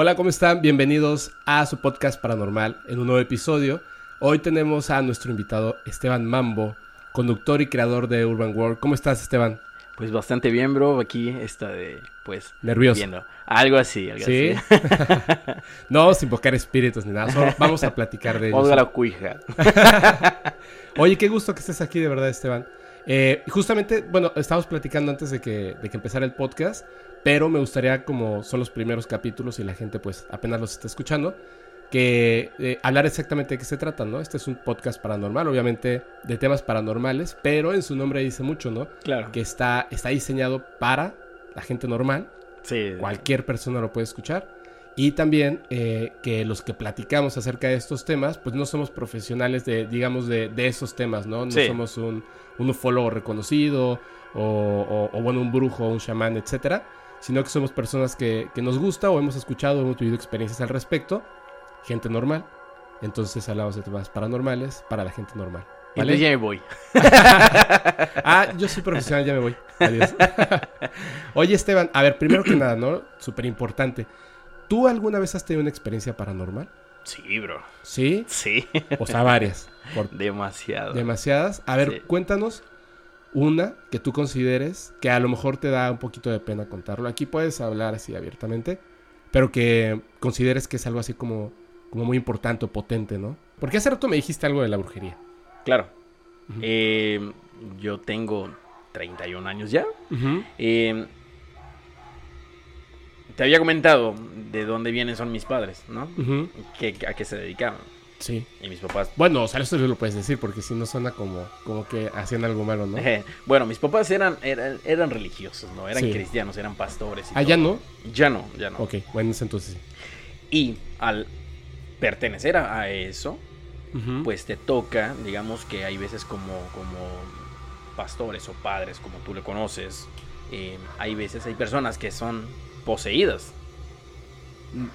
Hola, ¿cómo están? Bienvenidos a su podcast paranormal en un nuevo episodio. Hoy tenemos a nuestro invitado Esteban Mambo, conductor y creador de Urban World. ¿Cómo estás, Esteban? Pues bastante bien, bro. Aquí está de, pues... Nervioso. Viendo. Algo así, algo ¿Sí? así. no vamos a invocar espíritus ni nada, solo vamos a platicar de ellos. Ponga la cuija. Oye, qué gusto que estés aquí, de verdad, Esteban. Eh, justamente, bueno, estábamos platicando antes de que, de que empezara el podcast, pero me gustaría, como son los primeros capítulos y la gente pues apenas los está escuchando, que eh, hablar exactamente de qué se trata, ¿no? Este es un podcast paranormal, obviamente de temas paranormales, pero en su nombre dice mucho, ¿no? Claro. Que está, está diseñado para la gente normal, Sí. cualquier persona lo puede escuchar. Y también eh, que los que platicamos acerca de estos temas, pues no somos profesionales de, digamos, de, de esos temas, ¿no? No Sí. somos un, un ufólogo reconocido o, o- o, bueno, un brujo un chamán, etcétera. Sino que somos personas que, que nos gusta o hemos escuchado o hemos vivido experiencias al respecto. Gente normal. Entonces hablamos de temas paranormales para la gente normal. ¿Vale? Entonces ya me voy. Ah, yo soy profesional, ya me voy. Adiós. Oye, Esteban, a ver, primero que nada, ¿no? Súper importante. ¿Tú alguna vez has tenido una experiencia paranormal? Sí, bro. ¿Sí? Sí. O sea, varias. Por Demasiado. demasiadas. A ver, Sí. cuéntanos una que tú consideres que a lo mejor te da un poquito de pena contarlo. Aquí puedes hablar así abiertamente, pero que consideres que es algo así como, como muy importante o potente, ¿no? Porque hace rato me dijiste algo de la brujería. Claro. Eh, yo tengo 31 años ya. Eh, te había comentado de dónde vienen son mis padres, ¿no? Ujú. Que, a qué se dedicaban. Sí. Y mis papás Bueno, o sea, eso lo puedes decir porque si no suena como, como que hacían algo malo, ¿no? bueno, mis papás eran, eran, eran religiosos, ¿no? Eran Sí. cristianos, eran pastores. y Ah, ¿ya todo. Ya no, ya no. Ok, bueno, entonces sí. Y al pertenecer a, a eso, pues te toca, digamos que hay veces como, como pastores o padres, como tú le conoces, eh, hay veces, hay personas que son poseídas.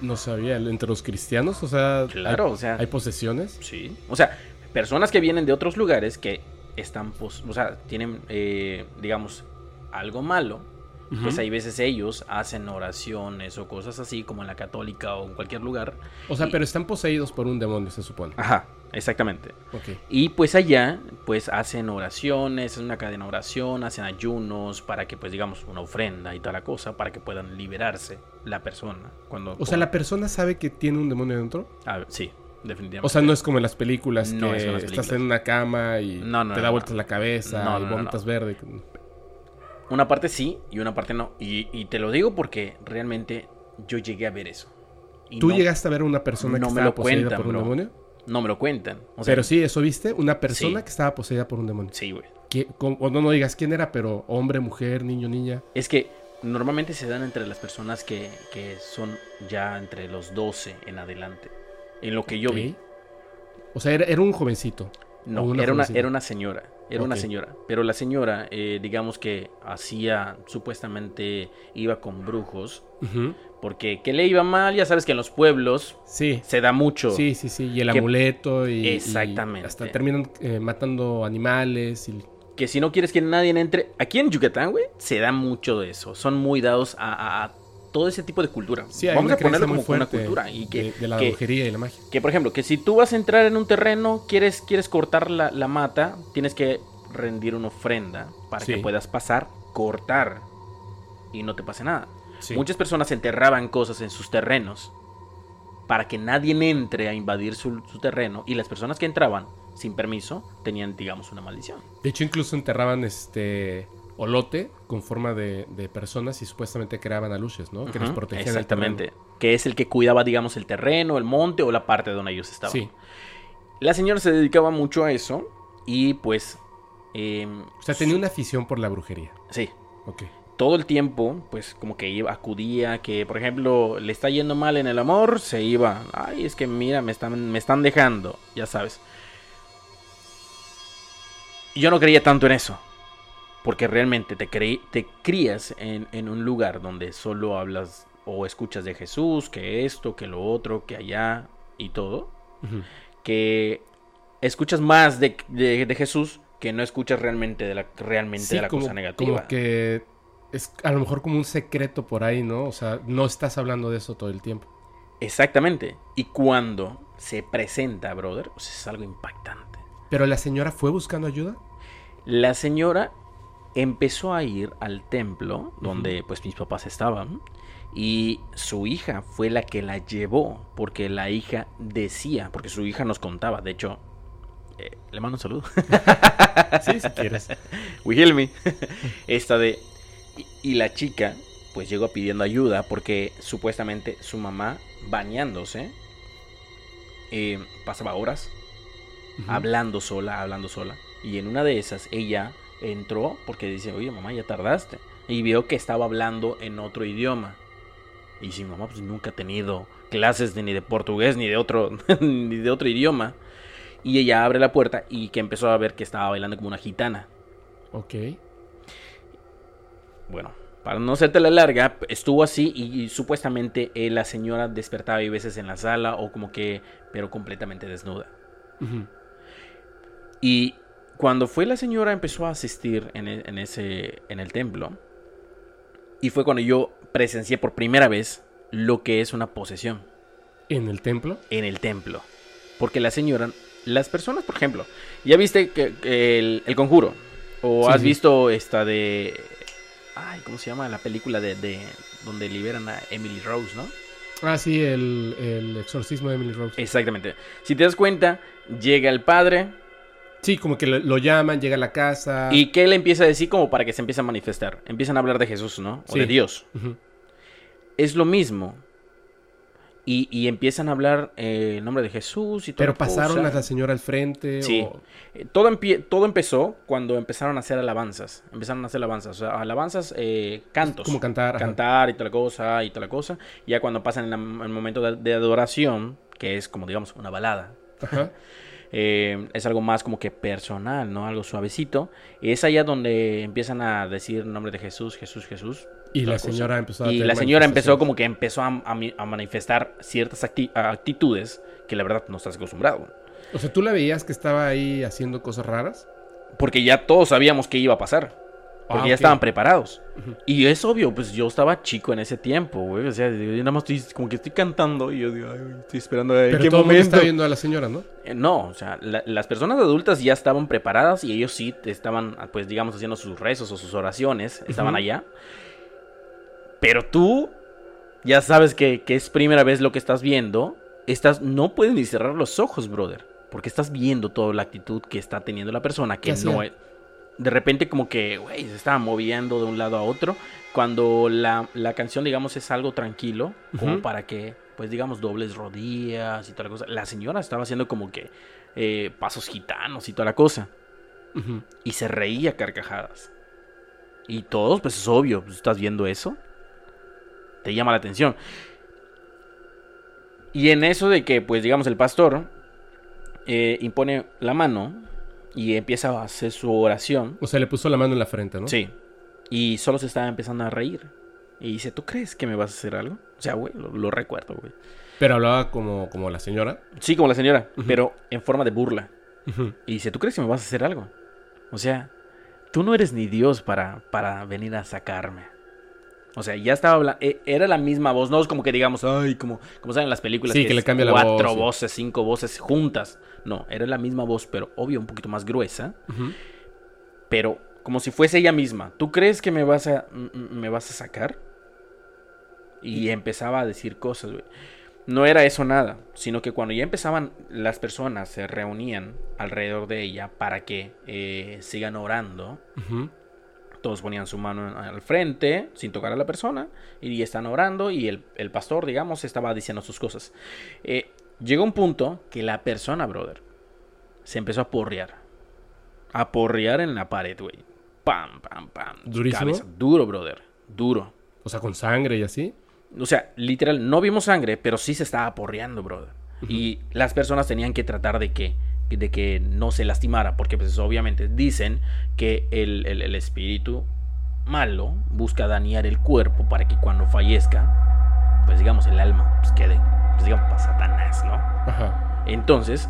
No sabía, entre los cristianos, o sea, Claro, hay, o sea, hay posesiones. sí. O sea, personas que vienen de otros lugares que están, pos- o sea, tienen, eh, digamos, algo malo. Pues hay veces ellos hacen oraciones o cosas así, como en la católica o en cualquier lugar. O sea, y- pero están poseídos por un demonio, se supone. Ajá, exactamente. Y pues allá, pues hacen oraciones, es una cadena de oración, hacen ayunos para que, pues digamos, una ofrenda y toda la cosa, para que puedan liberarse la persona. Cuando, O sea, la persona sabe que tiene un demonio dentro. Ah, sí, definitivamente. O sea, no es como en las películas No que es las estás películas. en una cama y No, no, te da vueltas la cabeza y vomitas verde. Una parte sí y una parte no. Y, y te lo digo porque realmente yo llegué a ver eso. Y ¿Tú llegaste a ver a una persona no que me estaba lo poseída cuentan, por un bro. demonio? No me lo cuentan. O sea, pero sí, eso viste, una persona Sí. que estaba poseída por un demonio. Sí, güey. Que- con- o no, no digas quién era, pero hombre, mujer, niño, niña. Es que normalmente se dan entre las personas que, que son ya entre los 12 en adelante. En lo que yo vi. O sea, era, era un jovencito. No, una era, una, era una señora. Era una señora. Pero la señora, eh, digamos que hacía, supuestamente iba con brujos. Porque que le iba mal, ya sabes que en los pueblos Sí. se da mucho. Sí, sí, sí. Y el Que- amuleto y. y Exactamente. hasta terminan eh, matando animales. Y... Que si no quieres que nadie entre. Aquí en Yucatán, güey, se da mucho de eso. Son muy dados a, a- a todo ese tipo de cultura. Sí, hay Vamos a ponerlo como una cultura. Y que, de, de la que- brujería y la magia. que, por ejemplo, que si tú vas a entrar en un terreno, quieres, quieres cortar la, la mata, tienes que rendir una ofrenda para Sí. que puedas pasar, cortar y no te pase nada. Sí. Muchas personas enterraban cosas en sus terrenos para que nadie entre a invadir su, su terreno y las personas que entraban sin permiso tenían, digamos, una maldición. De hecho, incluso enterraban este olote con forma de, de personas y supuestamente creaban aluches, ¿no? Que les protegían el Exactamente. terreno. Que es el que cuidaba, digamos, el terreno, el monte o la parte donde ellos estaban. Sí. La señora se dedicaba mucho a eso y pues... em, O sea, tenía una afición por la brujería. Sí, Ok. todo el tiempo, pues como que iba, acudía, que por ejemplo le está yendo mal en el amor, se iba. Ay, es que mira, me están, me están dejando, ya sabes. Yo no creía tanto en eso. Porque realmente te, creí, te crías en, en un lugar donde solo hablas o escuchas de Jesús, que esto, que lo otro, que allá y todo. Que escuchas más de, de- de Jesús que no escuchas realmente de la, realmente Sí, de la como, cosa negativa. como que es a lo mejor como un secreto por ahí, ¿no? O sea, no estás hablando de eso todo el tiempo. Exactamente. Y cuando se presenta, brother, pues es algo impactante. ¿Pero la señora fue buscando ayuda? La señora empezó a ir al templo donde pues mis papás estaban y su hija fue la que la llevó porque la hija decía, porque su hija nos contaba, de hecho, eh, le mando un saludo. sí, si quieres. Wilhelmi. Esta de... Y, y la chica pues llegó pidiendo ayuda porque supuestamente su mamá bañándose eh, pasaba horas hablando sola, hablando sola. Y en una de esas ella entró porque dice, oye mamá, ya tardaste. Y vio que estaba hablando en otro idioma. Y si mamá pues nunca ha tenido clases de, ni de portugués ni de otro ni de otro idioma. Y ella abre la puerta y que empezó a ver que estaba bailando como una gitana. Ok. Bueno, para no hacerte la larga, estuvo así y, supuestamente eh, la señora despertaba y veces en la sala o como que, pero completamente desnuda. Y cuando fue la señora empezó a asistir en, e, en, ese, en el templo y fue cuando yo presencié por primera vez lo que es una posesión. ¿En el templo? En el templo. Porque la señora, las personas, por ejemplo, ya viste que, el, conjuro. O has visto esta de Ay, ¿cómo se llama? La película de, de donde liberan a Emily Rose, ¿no? Ah, sí, el, el, exorcismo de Emily Rose. Exactamente. Si te das cuenta, llega el padre. Sí, como que lo, llaman, llega a la casa. ¿Y qué le empieza a decir como para que se empiece a manifestar? Empiezan a hablar de Jesús, ¿no? O de Dios. Es lo mismo. Y, empiezan a hablar eh, el nombre de Jesús y todo. Pero pasaron a la señora al frente. Sí. Eh, todo, todo empezó cuando empezaron a hacer alabanzas. Empezaron a hacer alabanzas. O sea, alabanzas, eh, cantos. Como cantar. Cantar y toda la cosa y toda la cosa. Ya cuando pasan en el momento de, adoración, que es como digamos una balada. Ajá. es algo más como que personal, ¿no? Algo suavecito. Es allá donde empiezan a decir el nombre de Jesús, Jesús, Jesús. Y la señora empezó a Y la señora empezó como que empezó a, manifestar ciertas actitudes que la verdad no estás acostumbrado. O sea, ¿tú la veías que estaba ahí haciendo cosas raras? Porque ya todos sabíamos qué iba a pasar. Porque ah, ya estaban preparados. Y es obvio, pues yo estaba chico en ese tiempo, güey. O sea, yo nada más estoy como que estoy cantando y yo digo, ay, estoy esperando a Pero qué todo momento. está viendo a la señora, ¿no? Eh, no, o sea, las personas adultas ya estaban preparadas y ellos sí estaban, pues digamos, haciendo sus rezos o sus oraciones. Estaban allá. Pero tú ya sabes que, es primera vez lo que estás viendo. Estás, no puedes ni cerrar los ojos, brother. Porque estás viendo toda la actitud que está teniendo la persona. Que no es. De repente, como que, güey, se estaba moviendo de un lado a otro. Cuando la, canción, digamos, es algo tranquilo. Como para que, pues, digamos, dobles rodillas y toda la cosa. La señora estaba haciendo como que eh, pasos gitanos y toda la cosa. Y se reía carcajadas. Y todos, pues es obvio, pues, estás viendo eso te llama la atención. Y en eso de que, pues digamos, el pastor eh, impone la mano y empieza a hacer su oración. O sea, le puso la mano en la frente, ¿no? Sí. Y solo se estaba empezando a reír. Y dice, ¿tú crees que me vas a hacer algo? O sea, güey, lo, recuerdo, güey. Pero hablaba como, como la señora. Sí, como la señora, pero en forma de burla. Y dice, ¿tú crees que me vas a hacer algo? O sea, tú no eres ni Dios para, para venir a sacarme. O sea, ya estaba hablando, e, era la misma voz, no es como que digamos, ay, como, como saben las películas, sí, que, le cambia cuatro voces, cinco voces juntas. No, era la misma voz, pero obvio un poquito más gruesa. Pero como si fuese ella misma. ¿Tú crees que me vas a, me vas a sacar? Y empezaba a decir cosas, güey. No era eso nada, sino que cuando ya empezaban las personas se reunían alrededor de ella para que eh, sigan orando. Todos ponían su mano al frente, sin tocar a la persona, y están orando, y el, pastor, digamos, estaba diciendo sus cosas. Eh, llegó un punto que la persona, brother, se empezó a porrear. A porrear en la pared, güey. Pam, pam, pam. ¿Durísimo? Duro, brother. Duro. O sea, con sangre y así. O sea, literal, no vimos sangre, pero sí se estaba porreando, brother. Y las personas tenían que tratar de que de que no se lastimara, porque pues obviamente dicen que el, espíritu malo busca dañar el cuerpo para que cuando fallezca, pues digamos el alma pues quede, pues digamos para Satanás, ¿no? Ajá. Entonces,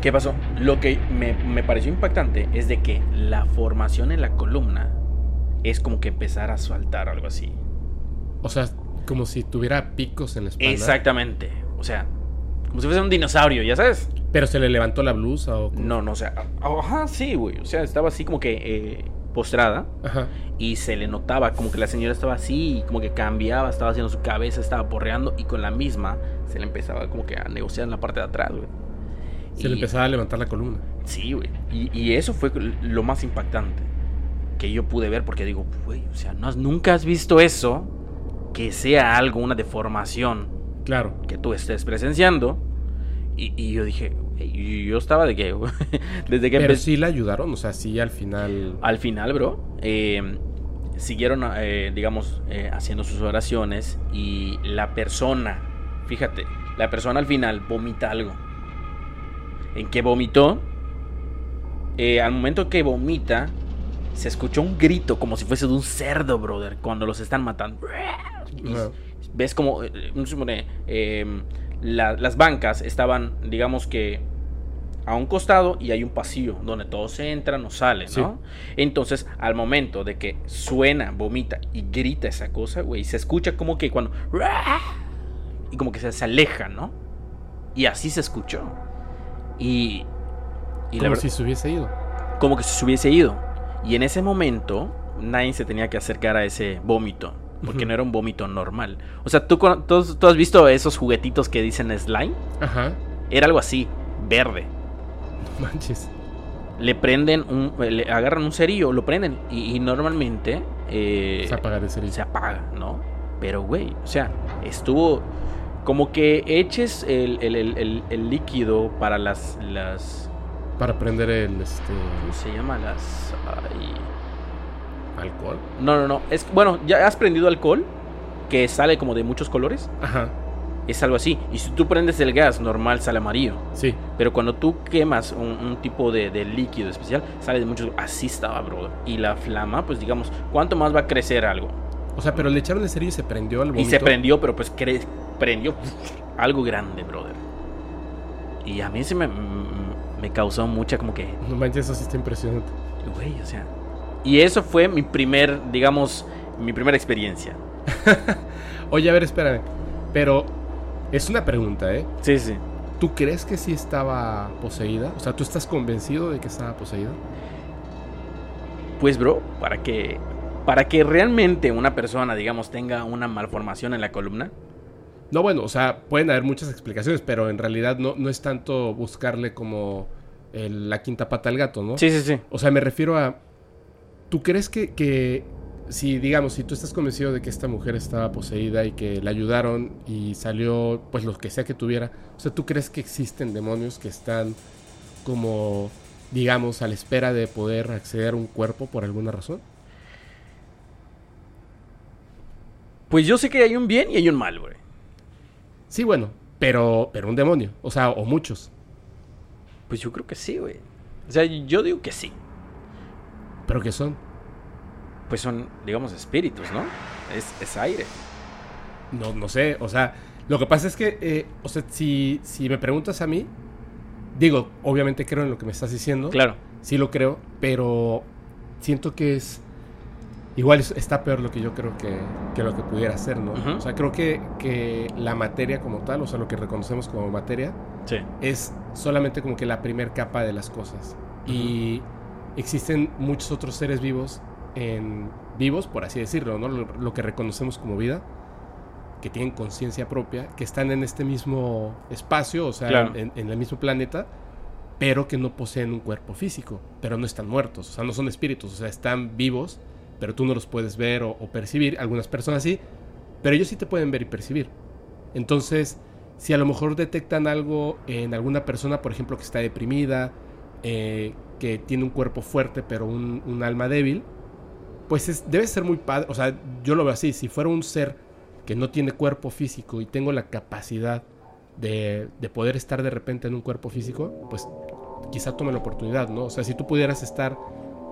¿qué pasó? Lo que me, me pareció impactante es de que la formación en la columna es como que empezar a saltar algo así. O sea, Como si tuviera picos en la espalda. Exactamente. O sea, como si fuese un dinosaurio, ¿ya sabes? Pero se le levantó la blusa o... No, no, o sea, ajá, sí, güey. O sea, estaba así como que eh, postrada. Ajá. Y se le notaba como que la señora estaba así, como que cambiaba, estaba haciendo su cabeza, estaba porreando. Y con la misma se le empezaba como que a negociar en la parte de atrás, güey. Se le empezaba a levantar la columna. Sí, güey. Y, y, eso fue lo más impactante que yo pude ver porque digo, güey, o sea, no nunca has visto eso que sea algo, una deformación. Claro. Que tú estés presenciando. Y, y yo dije, y yo estaba de que, desde que Pero sí la ayudaron, o sea, sí al final. Al final, bro, eh, siguieron, eh, digamos, eh, haciendo sus oraciones y la persona, fíjate, la persona al final vomita algo. ¿En qué vomitó? al momento que vomita, se escuchó un grito como si fuese de un cerdo, brother, cuando los están matando. Ves como, eh, las bancas estaban, digamos que, a un costado y hay un pasillo donde todos entran o salen, ¿no? Entonces, al momento de que suena, vomita y grita esa cosa, güey, se escucha como que cuando... Y como que se, aleja, ¿no? Y así se escuchó. Y... y como si se hubiese ido. Como que si se hubiese ido. Y en ese momento, nadie se tenía que acercar a ese vómito. Porque no era un vómito normal. O sea, ¿tú, ¿tú, has visto esos juguetitos que dicen slime? Ajá. Era algo así, verde. No manches. Le prenden un. Le agarran un cerillo, lo prenden. Y, normalmente. Eh, se apaga el cerillo. Se apaga, ¿no? Pero, güey, o sea, estuvo. Como que eches el, el, el líquido para las, las para prender el este. ¿Cómo se llama? Las. ¿Alcohol? No, no, no. Es, bueno, ya has prendido alcohol. Que sale como de muchos colores. Ajá. Es algo así. Y si tú prendes el gas normal, sale amarillo. Sí. Pero cuando tú quemas un, tipo de, líquido especial, sale de muchos. Así estaba, bro. Y la flama, pues digamos, ¿cuánto más va a crecer algo? O sea, pero le echaron el cerillo y se prendió al Y se prendió, pero pues prendió algo grande, brother. Y a mí se me, me causó mucha como que... No manches, eso sí está impresionante. Güey, o sea... Y eso fue mi primer, digamos, mi primera experiencia. Oye, a ver, espérame. Pero es una pregunta, ¿eh? Sí, sí. ¿Tú crees que sí estaba poseída? O sea, ¿tú estás convencido de que estaba poseída? Pues, bro, para que para que realmente una persona, digamos, tenga una malformación en la columna, no, bueno, o sea, pueden haber muchas explicaciones, pero en realidad no, no es tanto buscarle como la quinta pata al gato, ¿no? Sí, sí, sí. O sea, me refiero a. ¿Tú crees que, que si, digamos, si tú estás convencido de que esta mujer estaba poseída y que la ayudaron y salió, pues lo que sea que tuviera, o sea, ¿tú crees que existen demonios que están como, digamos, a la espera de poder acceder a un cuerpo por alguna razón? Pues yo sé que hay un bien y hay un mal, güey. Sí, bueno, pero, pero un demonio, o sea, o muchos. Pues yo creo que sí, güey. O sea, yo digo que sí. ¿Pero qué son? Pues son, digamos, espíritus, ¿no? Es, es aire. No, no sé, o sea, lo que pasa es que, eh, o sea, si, si me preguntas a mí, digo, obviamente creo en lo que me estás diciendo. Claro. Sí lo creo, pero siento que es igual está peor lo que yo creo que, que lo que pudiera ser, ¿no? O sea, creo que, que, la materia como tal, o sea, lo que reconocemos como materia, es solamente como que la primera capa de las cosas. Y existen muchos otros seres vivos, en, vivos, por así decirlo, ¿no? Lo, que reconocemos como vida, que tienen conciencia propia, que están en este mismo espacio, o sea, en, en el mismo planeta, pero que no poseen un cuerpo físico, pero no están muertos, o sea, no son espíritus, o sea, están vivos pero tú no los puedes ver o, percibir. Algunas personas sí, pero ellos sí te pueden ver y percibir. Entonces, si a lo mejor detectan algo en alguna persona, por ejemplo, que está deprimida, eh, que tiene un cuerpo fuerte pero un, alma débil, pues debe ser muy padre. O sea, yo lo veo así. Si fuera un ser que no tiene cuerpo físico y tengo la capacidad de, de poder estar de repente en un cuerpo físico, pues quizá tome la oportunidad, ¿no? O sea, si tú pudieras estar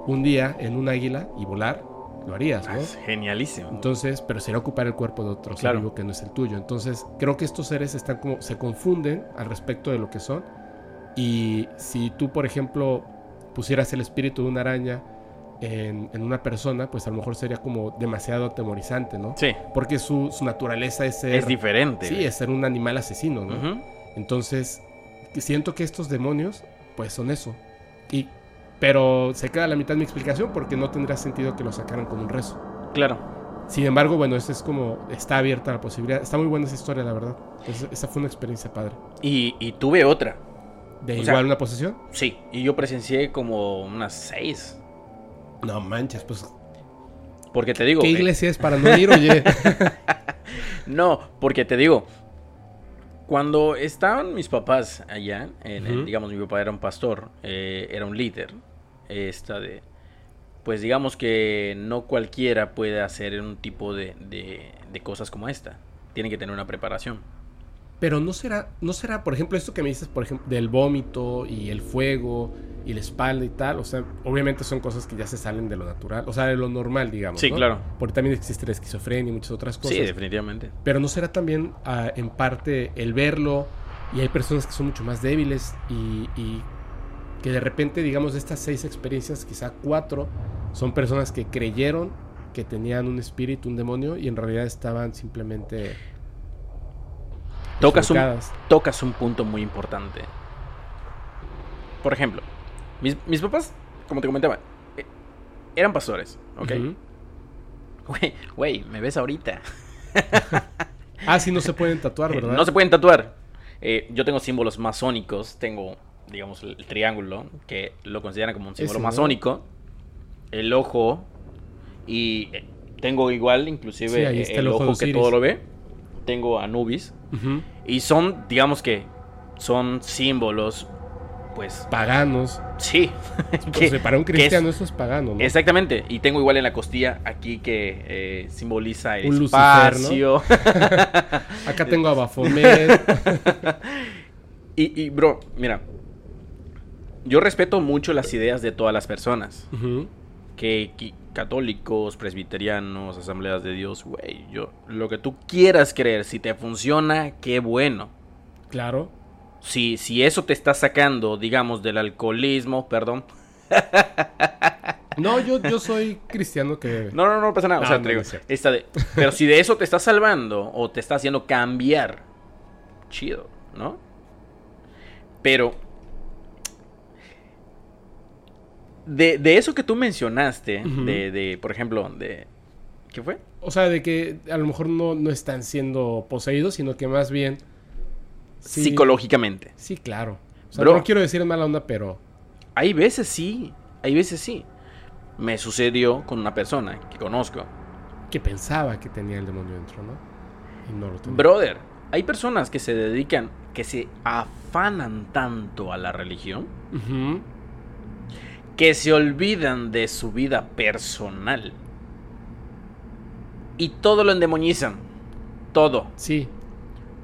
un día en un águila y volar, lo harías, ¿no? Es genialísimo. Entonces, pero sería ocupar el cuerpo de otro ser vivo que no es el tuyo. Entonces, creo que estos seres están como, se confunden al respecto de lo que son. Y si tú, por ejemplo, pusieras el espíritu de una araña en, una persona, pues a lo mejor sería como demasiado atemorizante, ¿no? Sí. Porque su, naturaleza es ser... Es diferente. Sí, es ser un animal asesino, ¿no? Entonces, siento que estos demonios, pues son eso. Y, pero se queda la mitad de mi explicación porque no tendría sentido que lo sacaran con un rezo. Claro. Sin embargo, bueno, eso es como, está abierta la posibilidad. Está muy buena esa historia, la verdad. esa fue una experiencia padre. Y, y tuve otra. ¿De igual una posesión? Sí, y yo presencié como unas seis. No manches, pues. Porque te digo. ¿Qué iglesia es para no ir, oye? no, porque te digo. Cuando estaban mis papás allá, digamos, mi papá era un pastor, eh, era un líder. Esta de. Pues digamos que no cualquiera puede hacer un tipo de, de cosas como esta. Tiene que tener una preparación. Pero no será, no será, por ejemplo, esto que me dices, por ejemplo, del vómito y el fuego y la espalda y tal, o sea, obviamente son cosas que ya se salen de lo natural, o sea, de lo normal, digamos. Sí, claro. Porque también existe la esquizofrenia y muchas otras cosas. Sí, definitivamente. Pero no será también ah, en parte el verlo y hay personas que son mucho más débiles y, y que de repente, digamos, de estas seis experiencias, quizá cuatro, son personas que creyeron que tenían un espíritu, un demonio y en realidad estaban simplemente Tocas un, tocas un punto muy importante. Por ejemplo, mis, papás, como te comentaba, eh, eran pastores, ¿ok? Güey, me ves ahorita. ah, sí, no se pueden tatuar, ¿verdad? No se pueden tatuar. Eh, yo tengo símbolos masónicos, tengo, digamos, el, triángulo, que lo consideran como un símbolo masónico, el ojo, y eh, tengo igual, inclusive, el, ojo que todo lo ve tengo Anubis. Y son, digamos que, son símbolos, pues... Paganos. Sí. que, para un cristiano eso es pagano, ¿no? Exactamente. Y tengo igual en la costilla aquí que eh, simboliza el un espacio. Acá tengo a Baphomet. y, y, bro, mira. Yo respeto mucho las ideas de todas las personas. que, católicos, presbiterianos, asambleas de Dios, güey, yo lo que tú quieras creer, si te funciona, qué bueno. Claro. Si, si eso te está sacando, digamos, del alcoholismo, perdón. No, yo, yo soy cristiano que... No, no, no pasa nada. o sea, esta de... Pero si de eso te está salvando o te está haciendo cambiar, chido, ¿no? Pero de, eso que tú mencionaste, de, por ejemplo, de... ¿Qué fue? O sea, de que a lo mejor no, no están siendo poseídos, sino que más bien... Psicológicamente. Sí, claro. O sea, no quiero decir mala onda, pero... Hay veces sí, hay veces sí. Me sucedió con una persona que conozco. Que pensaba que tenía el demonio dentro, ¿no? Y no lo tenía. Brother, hay personas que se dedican, que se afanan tanto a la religión que se olvidan de su vida personal. Y todo lo endemonizan. Todo. Sí.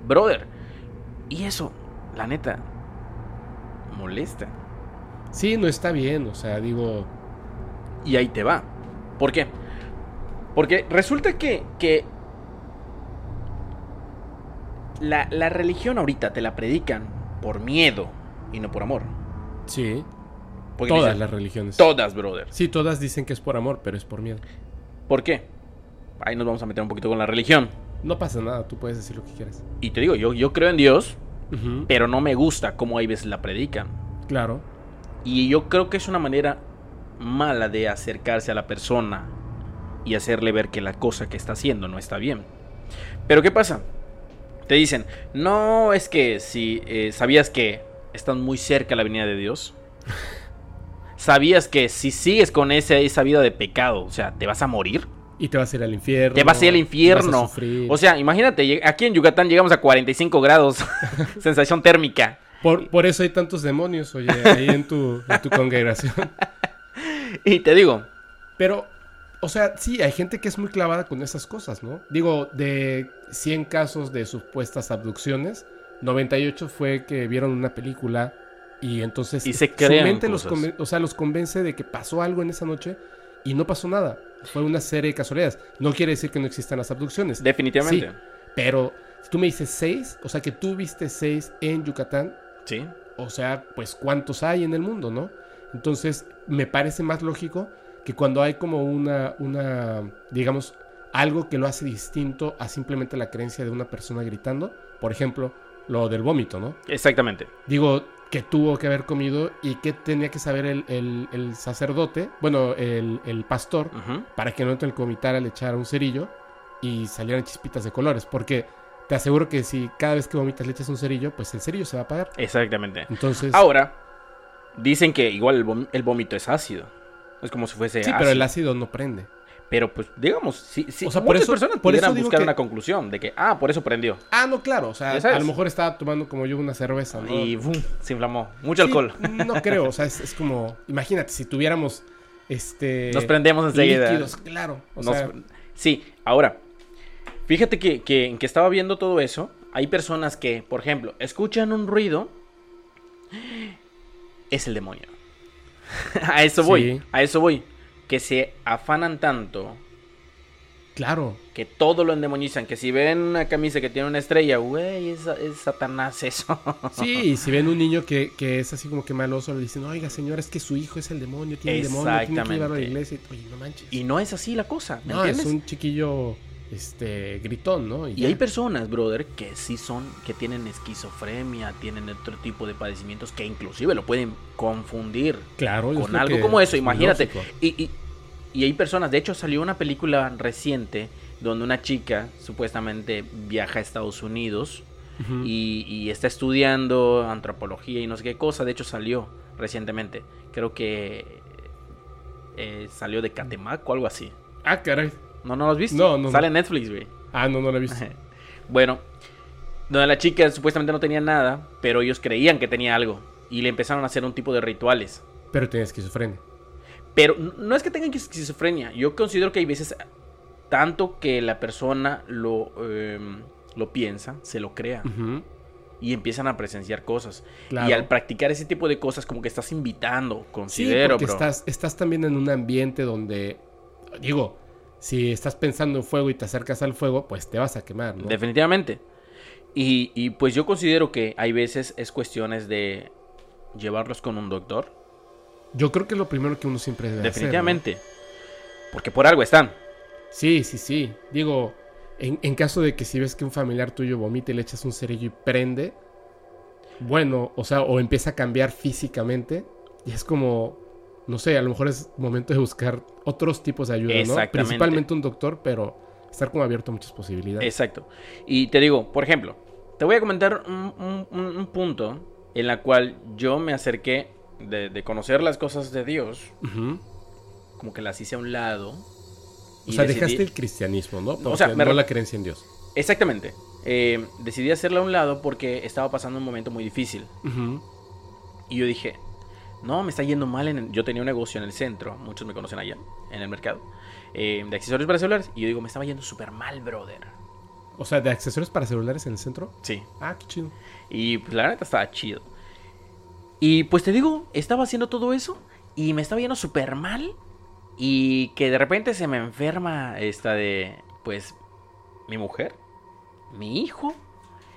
Brother. Y eso, la neta, molesta. Sí, no está bien, o sea, digo... Y ahí te va. ¿Por qué? Porque resulta que, que la, la religión ahorita te la predican por miedo y no por amor. Sí todas las religiones. Todas, brother. Sí, todas dicen que es por amor, pero es por miedo. ¿Por qué? Ahí nos vamos a meter un poquito con la religión. No pasa nada, tú puedes decir lo que quieras. Y te digo, yo, yo creo en Dios, pero no me gusta cómo hay veces la predican. Claro. Y yo creo que es una manera mala de acercarse a la persona y hacerle ver que la cosa que está haciendo no está bien. Pero ¿qué pasa? Te dicen, no, es que si eh, sabías que están muy cerca la venida de Dios. sabías que si sigues con esa, esa vida de pecado, o sea, te vas a morir. Y te vas a ir al infierno. Te vas a ir al infierno. O sea, imagínate, aquí en Yucatán llegamos a 45 grados. sensación térmica. Por, por, eso hay tantos demonios, oye, ahí en tu, en tu congregación. y te digo. Pero, o sea, sí, hay gente que es muy clavada con esas cosas, ¿no? Digo, de 100 casos de supuestas abducciones, 98 fue que vieron una película y entonces y se su mente los, o sea, los convence de que pasó algo en esa noche y no pasó nada. Fue una serie de casualidades. No quiere decir que no existan las abducciones. Definitivamente. pero si tú me dices seis, o sea que tú viste seis en Yucatán. Sí. O sea, pues cuántos hay en el mundo, ¿no? Entonces, me parece más lógico que cuando hay como una, una, digamos, algo que lo hace distinto a simplemente la creencia de una persona gritando, por ejemplo, lo del vómito, ¿no? Exactamente. Digo, que tuvo que haber comido y que tenía que saber el, el- el sacerdote, bueno, el, el pastor, para que no entre el vomitara, le echara un cerillo y salieran chispitas de colores. Porque te aseguro que si cada vez que vomitas le echas un cerillo, pues el cerillo se va a apagar. Exactamente. Entonces, Ahora, dicen que igual el, vom- el vómito es ácido. Es como si fuese sí, ácido. pero el ácido no prende. Pero, pues, digamos, sí, O sea, por eso- personas por pudieran buscar que- una conclusión de que, ah, por eso prendió. Ah, no, claro. O sea, a lo mejor estaba tomando como yo una cerveza, ¿no? Y ¡bum! se inflamó. Mucho Sí, alcohol. No creo. O sea, es, es como, imagínate, si tuviéramos este Nos prendemos enseguida. líquidos, claro. O Nos- sea, Sí, ahora, fíjate que, que, que estaba viendo todo eso. Hay personas que, por ejemplo, escuchan un ruido. Es el demonio. a eso voy, Sí. a eso voy. Que se afanan tanto claro. que todo lo endemonizan. Que si ven una camisa que tiene una estrella, güey, es, es Satanás eso. Sí, y si ven un niño que, que es así como que maloso, le dicen, oiga, señora, es que su hijo es el demonio, tiene el demonio, tiene que llevarlo a la iglesia. Oye, no manches. y no es así la cosa, ¿me no, es un chiquillo este gritón, ¿no? Y hay personas, brother, que sí son, que tienen esquizofrenia, tienen otro tipo de padecimientos que inclusive lo pueden confundir claro, con algo como eso, imagínate. Y, y, y hay personas, de hecho salió una película reciente donde una chica supuestamente viaja a Estados Unidos y, y está estudiando antropología y no sé qué cosa, de hecho salió recientemente, creo que eh, salió de Catemaco o algo así. Ah, caray. ¿No, no lo has visto? No, no, Sale no. en Netflix, güey. Ah, no, no lo he visto. Bueno, donde la chica supuestamente no tenía nada, pero ellos creían que tenía algo. Y le empezaron a hacer un tipo de rituales. Pero tiene esquizofrenia. Pero no es que tengan esquizofrenia. Yo considero que hay veces tanto que la persona lo, em, lo piensa, se lo crea. Y empiezan a presenciar cosas. Claro. Y al practicar ese tipo de cosas, como que estás invitando, Sí, considero, porque bro. estás, estás también en un ambiente donde, digo, si estás pensando en fuego y te acercas al fuego, pues te vas a quemar, ¿no? Definitivamente. Y, y pues yo considero que hay veces es cuestiones de llevarlos con un doctor. Yo creo que es lo primero que uno siempre debe hacer, ¿no? Definitivamente. Porque por algo están. Sí, sí, sí. Digo, en, en caso de que si ves que un familiar tuyo vomita y le echas un cerillo y prende, bueno, o sea, o empieza a cambiar físicamente, y es como, no sé, a lo mejor es momento de buscar otros tipos de ayuda, ¿no? Principalmente un doctor, pero estar como abierto a muchas posibilidades. Exacto. Y te digo, por ejemplo, te voy a comentar un, un- un- un punto en la cual yo me acerqué de, de conocer las cosas de Dios, como que las hice a un lado. O y sea, decidí- dejaste el cristianismo, ¿no? o sea, me no la creencia en Dios. Exactamente. Eh, decidí hacerla a un lado porque estaba pasando un momento muy difícil. Y yo dije, no, me está yendo mal. En el-". Yo tenía un negocio en el centro, muchos me conocen allá, en el mercado, eh, de accesorios para celulares. Y yo digo, me estaba yendo súper mal, brother. O sea, de accesorios para celulares en el centro. Sí. Ah, qué chido. Y pues la neta estaba chido. Y pues te digo, estaba haciendo todo eso y me estaba yendo súper mal. Y que de repente se me enferma esta de, pues, mi mujer, mi hijo.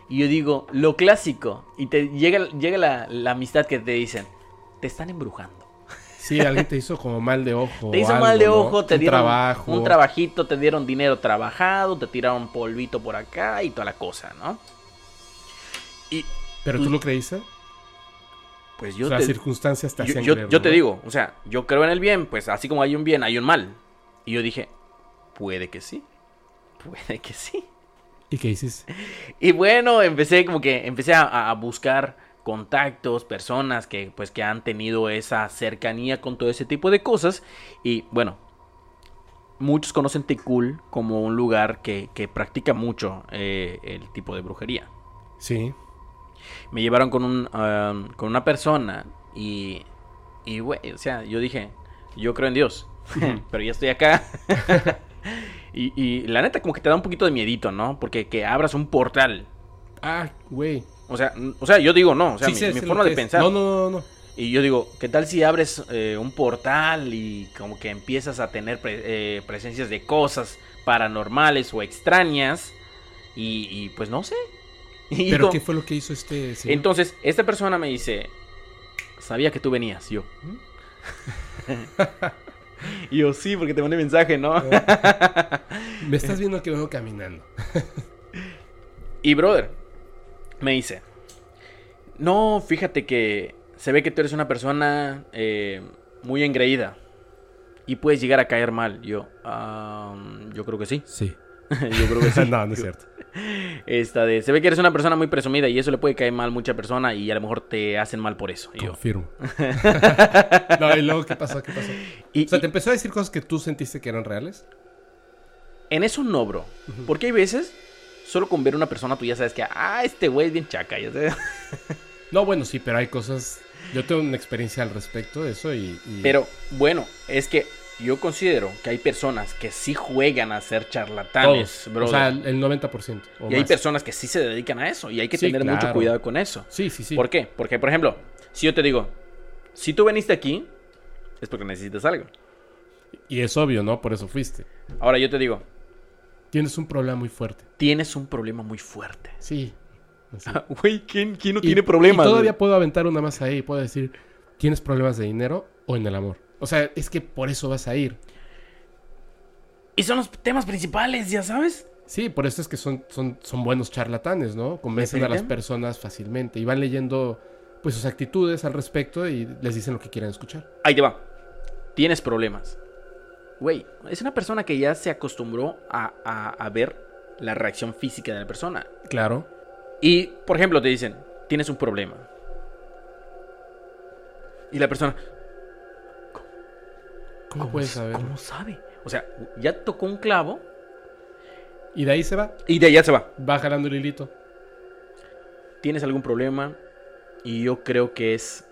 Y yo digo, lo clásico. Y te llega, llega la, la amistad que te dicen, te están embrujando. Sí, alguien te hizo como mal de ojo. Te hizo algo, mal de ¿no? ojo, te un dieron trabajo. un trabajito, te dieron dinero trabajado, te tiraron polvito por acá y toda la cosa, ¿no? Y Pero tú lo creíste. Pues yo Las te, circunstancias te yo, hacían yo- te digo, o sea, yo creo en el bien, pues así como hay un bien, hay un mal. Y yo dije, puede que sí, puede que sí. ¿Y qué hiciste? Y bueno, empecé como que, empecé a, a buscar contactos, personas que pues que han tenido esa cercanía con todo ese tipo de cosas. Y bueno, muchos conocen Tikul como un lugar que, que practica mucho eh, el tipo de brujería. Sí. Me llevaron con un um, con una persona y y güey, o sea, yo dije, yo creo en Dios, pero ya estoy acá. y, y la neta como que te da un poquito de miedito, ¿no? Porque que abras un portal. Ah, güey. O sea, o sea, yo digo no, o sea, Sí, mi, sé, mi sé lo forma de es. pensar. No, no, no, no. Y yo digo, ¿qué tal si abres eh, un portal y como que empiezas a tener pre- eh, presencias de cosas paranormales o extrañas? Y, y, pues no sé. Y ¿Pero qué fue lo que hizo este señor? entonces, esta persona me dice, sabía que tú venías, yo. "¿Mm?". Y yo, sí, porque te mandé mensaje, ¿no? Me estás viendo que vengo caminando. y brother, me dice, no, fíjate que se ve que tú eres una persona eh, muy engreída y puedes llegar a caer mal. Yo, yo creo que sí. Sí. yo creo que sí. no, no es cierto. Esta de, se ve que eres una persona muy presumida y eso le puede caer mal a mucha persona y a lo mejor te hacen mal por eso. Confirmo. no, y luego, ¿qué pasó? ¿Qué pasó? o sea, ¿te empezó a decir cosas que tú sentiste que eran reales? En eso no, bro. Porque hay veces, solo con ver una persona tú ya sabes que, ah, este güey es bien chaca, ya sabes. no, bueno, sí, pero hay cosas... Yo tengo una experiencia al respecto de eso y... Pero, bueno, es que yo considero que hay personas que sí juegan a ser charlatanes, bro. O sea, el 90%. y hay personas que sí se dedican a eso. Y hay que tener mucho cuidado con eso. Sí, sí, sí. ¿Por qué? Porque, por ejemplo, si yo te digo, si tú veniste aquí, es porque necesitas algo. Y es obvio, ¿no? Por eso fuiste. Ahora yo te digo. Tienes un problema muy fuerte. Tienes un problema muy fuerte. Sí. Güey, ¿quién, ¿quién, no tiene problemas? Y todavía puedo aventar una más ahí. Puedo decir, ¿tienes problemas de dinero o en el amor? O sea, es que por eso vas a ir. Y son los temas principales, ya sabes. Sí, por eso es que son, son, son buenos charlatanes, ¿no? Convencen a las personas fácilmente y van leyendo pues sus actitudes al respecto y les dicen lo que quieren escuchar. Ahí te va. Tienes problemas. Güey, es una persona que ya se acostumbró a, a ver la reacción física de la persona. Claro. Y, por ejemplo, te dicen, tienes un problema. Y la persona, ¿Cómo, puede saber? ¿Cómo sabe? O sea, ya tocó un clavo. Y de ahí se va. Y de allá se va. Va jalando el hilito. Tienes algún problema y yo creo que es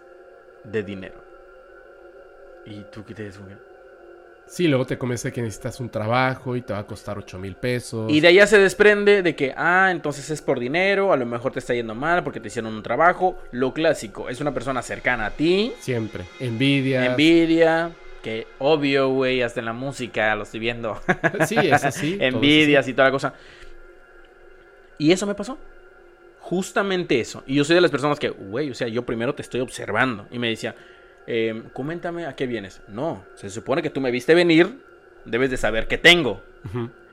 de dinero. ¿Y tú qué te dices? Sí, luego te convence que necesitas un trabajo y te va a costar 8 mil pesos. Y de allá se desprende de que, ah, entonces es por dinero, a lo mejor te está yendo mal porque te hicieron un trabajo. Lo clásico, es una persona cercana a ti. Siempre. Envidia. Envidia. Que obvio, güey, hasta en la música lo estoy viendo. Sí, es así. Envidias y toda la cosa. Y eso me pasó. Justamente eso. Y yo soy de las personas que, güey, o sea, yo primero te estoy observando. Y me decía, eh, coméntame a qué vienes. No, se supone que tú me viste venir, debes de saber qué tengo.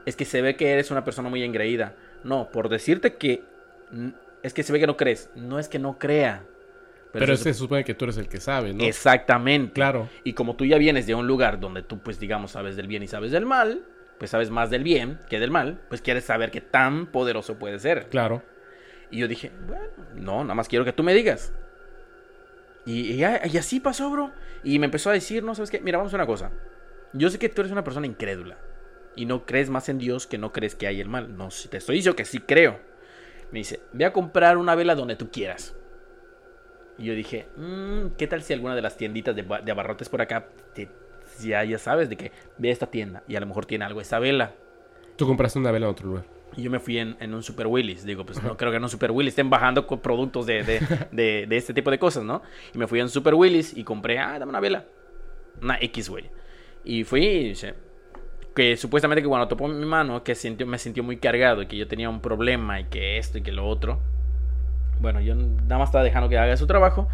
Es que se ve que eres una persona muy engreída. No, por decirte que... Es que se ve que no crees. No es que no crea. Pero, se, supone que tú eres el que sabe, ¿no? Exactamente. Claro. Y como tú ya vienes de un lugar donde tú, pues, digamos, sabes del bien y sabes del mal, pues sabes más del bien que del mal, pues quieres saber qué tan poderoso puede ser. Claro. Y yo dije, bueno, no, nada más quiero que tú me digas. Y, y, así pasó, bro. Y me empezó a decir, no, ¿sabes qué? Mira, vamos a una cosa. Yo sé que tú eres una persona incrédula. Y no crees más en Dios que no crees que hay el mal. No, te estoy diciendo que sí creo. Me dice, ve a comprar una vela donde tú quieras. Y yo dije, mmm, ¿qué tal si alguna de las tienditas de, abarrotes por acá, ya, ya sabes de que ve esta tienda y a lo mejor tiene algo esta vela? Tú compraste una vela en otro lugar. Y yo me fui en, un Super Willis. Digo, pues no creo que en un Super Willis estén bajando productos de, de, de, este tipo de cosas, ¿no? Y me fui en Super Willis y compré, ah, dame una vela. Una X, güey. Y fui y dice, que supuestamente que cuando topó mi mano, que sintió, me sintió muy cargado y que yo tenía un problema y que esto y que lo otro. Bueno, yo nada más estaba dejando que haga su trabajo.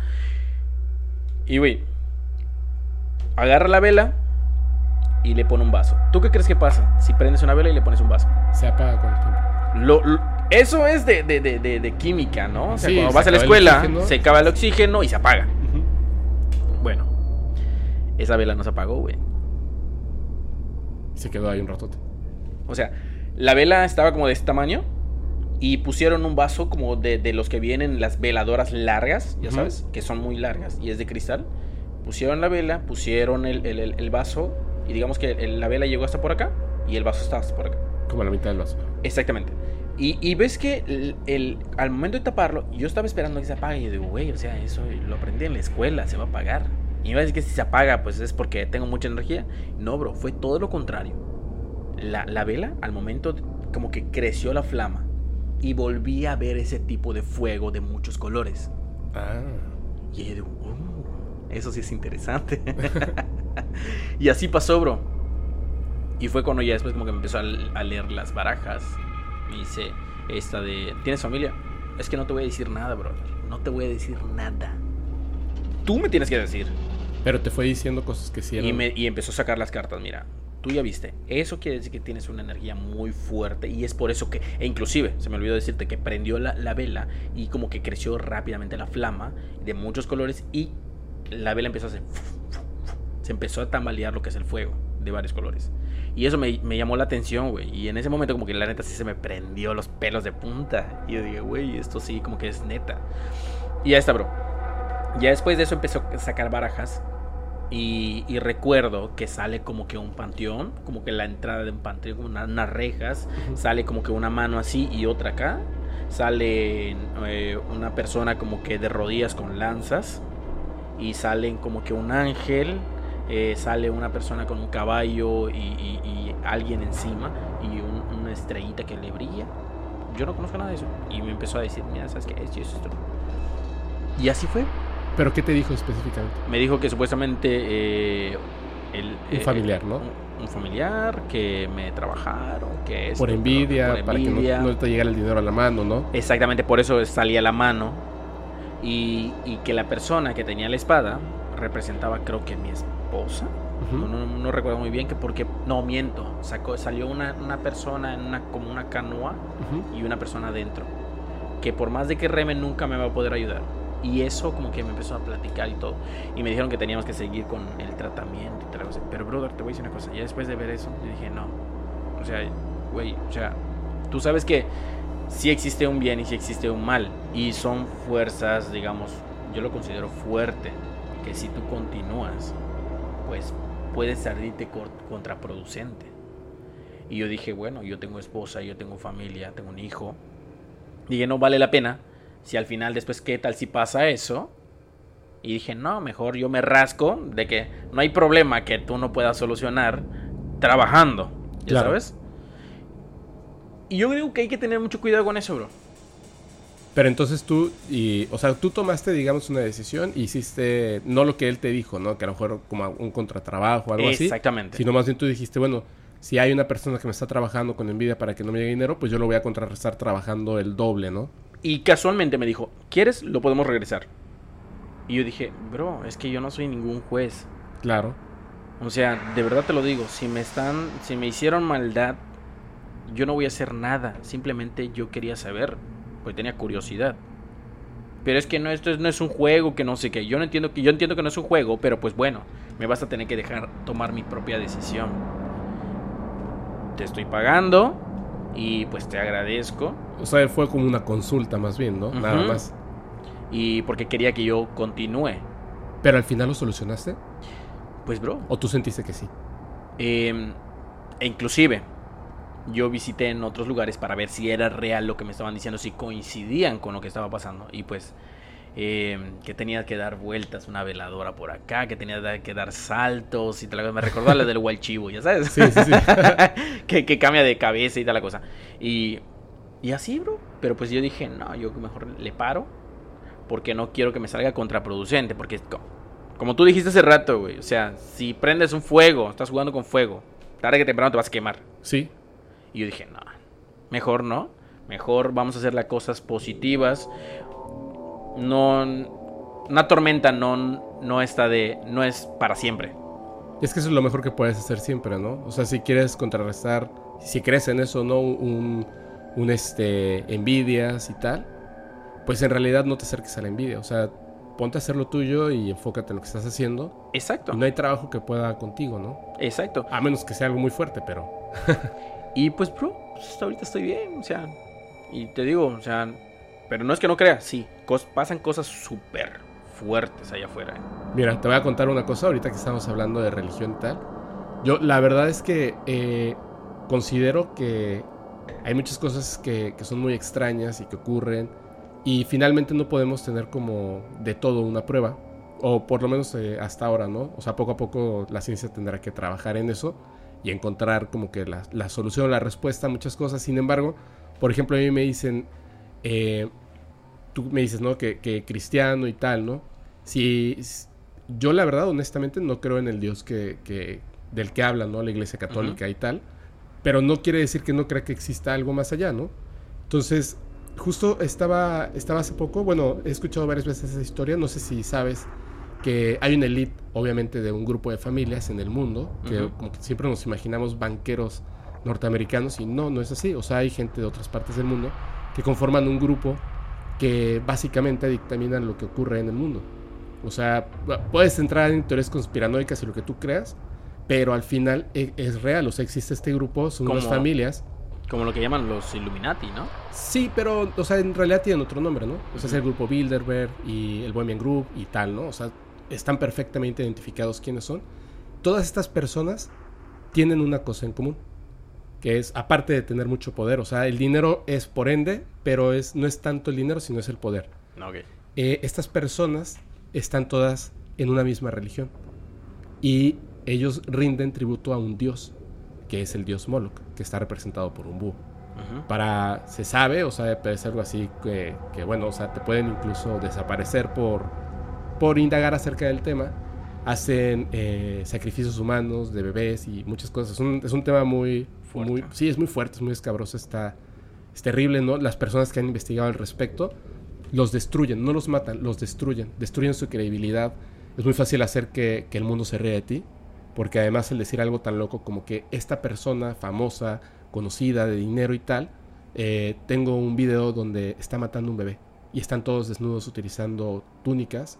Y, güey, agarra la vela y le pone un vaso. ¿Tú qué crees que pasa si prendes una vela y le pones un vaso? Se apaga con el tiempo. eso es de, de, de, de, química, ¿no? O sea, cuando vas a la escuela, se acaba el oxígeno y se apaga. Bueno, esa vela no se apagó, güey. Se quedó ahí un ratote. O sea, la vela estaba como de este tamaño y pusieron un vaso como de, de los que vienen las veladoras largas, ya sabes, que son muy largas y es de cristal. Pusieron la vela, pusieron el, el, el, vaso y digamos que la vela llegó hasta por acá y el vaso está hasta por acá. Como a la mitad del vaso. Exactamente. Y, y ves que el, al momento de taparlo, yo estaba esperando que se apague. Y yo digo, güey, o sea, eso lo aprendí en la escuela, se va a apagar. Y me va a decir que si se apaga, pues es porque tengo mucha energía. No, bro, fue todo lo contrario. La, la vela, al momento, como que creció la flama y volví a ver ese tipo de fuego de muchos colores. Ah. Y yo digo, uh, eso sí es interesante. y así pasó, bro. Y fue cuando ya después como que me empezó a, leer las barajas. Me dice, esta de, ¿tienes familia? Es que no te voy a decir nada, bro. No te voy a decir nada. Tú me tienes que decir. Pero te fue diciendo cosas que sí eran... Y, me, y empezó a sacar las cartas, mira, tú ya viste, eso quiere decir que tienes una energía muy fuerte y es por eso que, e inclusive, se me olvidó decirte que prendió la, la vela y como que creció rápidamente la flama de muchos colores y la vela empezó a hacer... Se empezó a tambalear lo que es el fuego de varios colores. Y eso me, me llamó la atención, güey. Y en ese momento como que la neta sí se me prendió los pelos de punta. Y yo dije, güey, esto sí como que es neta. Y ya está, bro. Ya después de eso empezó a sacar barajas. Y, y recuerdo que sale como que un panteón, como que la entrada de un panteón, como una- unas rejas. Sale como que una mano así y otra acá. Sale eh, una persona como que de rodillas con lanzas. Y salen como que un ángel. eh, sale una persona con un caballo y, y- y alguien encima. Y un- una estrellita que le brilla. Yo no conozco nada de eso. Y me empezó a decir, mira, ¿sabes qué? Esto, esto". Y así fue. ¿Pero qué te dijo específicamente? Me dijo que supuestamente eh, el, Un eh, familiar, ¿no? Un, un familiar que me trabajaron, que esto, Por envidia, por para que no, no te llegara el dinero a la mano, ¿no? Exactamente, por eso salía la mano. Y, y que la persona que tenía la espada representaba, creo que mi esposa. No, no- no recuerdo muy bien que porque no miento. Sacó, salió una, una persona en una, como una canoa y una persona adentro. Que por más de que reme nunca me va a poder ayudar. Y eso como que me empezó a platicar y todo. Y me dijeron que teníamos que seguir con el tratamiento y tal cosa. Pero brother, te voy a decir una cosa. Ya después de ver eso, yo dije, no. O sea, güey, o sea, tú sabes que sí existe un bien y sí existe un mal. Y son fuerzas, digamos, yo lo considero fuerte. Que si tú continúas, pues puede salirte contraproducente. Y yo dije, bueno, yo tengo esposa, yo tengo familia, tengo un hijo. Dije, no vale la pena. Si al final después, ¿qué tal si pasa eso? Y dije, no, mejor yo me rasco de que no hay problema que tú no puedas solucionar trabajando. ¿Ya Claro. sabes? Y yo digo que hay que tener mucho cuidado con eso, bro. Pero entonces tú, y, o sea, tú tomaste, digamos, una decisión y hiciste, no lo que él te dijo, ¿no? Que a lo mejor como un contratrabajo o algo así. Exactamente. Sino más bien tú dijiste, bueno, si hay una persona que me está trabajando con envidia para que no me llegue dinero, pues yo lo voy a contrarrestar trabajando el doble, ¿no? Y casualmente me dijo, ¿quieres? Lo podemos regresar. Y yo dije, bro, es que yo no soy ningún juez. Claro. O sea, de verdad te lo digo, si me están, si me hicieron maldad, yo no voy a hacer nada. Simplemente yo quería saber, pues tenía curiosidad. Pero es que no, esto es- no es un juego, que no sé qué. Yo no entiendo que, yo entiendo que no es un juego, pero pues bueno, me vas a tener que dejar tomar mi propia decisión. Te estoy pagando y pues te agradezco. O sea, fue como una consulta más bien, ¿no? Nada más. Y porque quería que yo continúe. Pero al final lo solucionaste. Pues bro, ¿O tú sentiste que sí? Eh, e inclusive, yo visité en otros lugares para ver si era real lo que me estaban diciendo, si coincidían con lo que estaba pasando. Y pues, eh, que tenía que dar vueltas una veladora por acá, que tenía que dar saltos y tal. Me recordó a la del Chivo, ya sabes. Sí, sí, sí. que, que cambia de cabeza y tal la cosa. Y, y así, bro. Pero pues yo dije, no, yo mejor le paro. Porque no quiero que me salga contraproducente. Porque, co- como tú dijiste hace rato, güey. O sea, si prendes un fuego, estás jugando con fuego. Tarde que temprano te vas a quemar. Sí. Y yo dije, no, mejor no. Mejor vamos a hacer las cosas positivas. No. Una tormenta no, no está de. no es para siempre. Es que eso es lo mejor que puedes hacer siempre, ¿no? O sea, si quieres contrarrestar, si crees en eso, ¿no? Un, un este, envidias y tal, pues en realidad no te acerques a la envidia. O sea, ponte a hacer lo tuyo y enfócate en lo que estás haciendo. Exacto. Y no hay trabajo que pueda contigo, ¿no? Exacto. A menos que sea algo muy fuerte, pero... Y pues, bro, pues, hasta ahorita estoy bien, o sea. Y te digo, o sea. Pero no es que no creas, sí. pasan cosas súper fuertes allá afuera. ¿eh? Mira, te voy a contar una cosa ahorita que estamos hablando de religión y tal. Yo, la verdad es que eh, considero que hay muchas cosas que, que son muy extrañas y que ocurren. Y finalmente no podemos tener como de todo una prueba. O por lo menos eh, hasta ahora, ¿no? O sea, poco a poco la ciencia tendrá que trabajar en eso y encontrar como que la, la solución, la respuesta a muchas cosas. Sin embargo, por ejemplo, a mí me dicen, eh, tú me dices, ¿no? Que, que cristiano y tal, ¿no? Si yo la verdad, honestamente, no creo en el Dios que, que- del que habla, ¿no? La Iglesia Católica y tal. Pero no quiere decir que no crea que exista algo más allá, ¿no? Entonces, justo estaba, estaba hace poco, bueno, he escuchado varias veces esa historia, no sé si sabes que hay una elite, obviamente, de un grupo de familias en el mundo, que como que siempre nos imaginamos banqueros norteamericanos y no, no es así. O sea, hay gente de otras partes del mundo que conforman un grupo que básicamente dictaminan lo que ocurre en el mundo. O sea, puedes entrar en teorías conspiranoicas y lo que tú creas, pero al final e, es, real. O sea, existe este grupo, son unas familias. Como lo que llaman los Illuminati, ¿no? Sí, pero, o sea, en realidad tienen otro nombre, ¿no? O sea, es el grupo Bilderberg y el Bohemian Group y tal, ¿no? O sea, están perfectamente identificados quiénes son. Todas estas personas tienen una cosa en común, que es, aparte de tener mucho poder, o sea, el dinero es por ende, pero es, no es tanto el dinero, sino es el poder. Okay. Eh, estas personas están todas en una misma religión y ellos rinden tributo a un dios, que es el dios Moloch, que está representado por un búho. Para, se sabe, o sea, puede ser algo así que, que, bueno, o sea, te pueden incluso desaparecer por por indagar acerca del tema, hacen eh, sacrificios humanos de bebés y muchas cosas. Es un, es un tema muy, muy, sí, es muy fuerte, es muy escabroso, está, es terrible, ¿no? Las personas que han investigado al respecto los destruyen, no los matan, los destruyen, destruyen su credibilidad. Es muy fácil hacer que, que el mundo se ríe de ti, porque además el decir algo tan loco como que esta persona famosa, conocida, de dinero y tal, eh, tengo un video donde está matando un bebé y están todos desnudos utilizando túnicas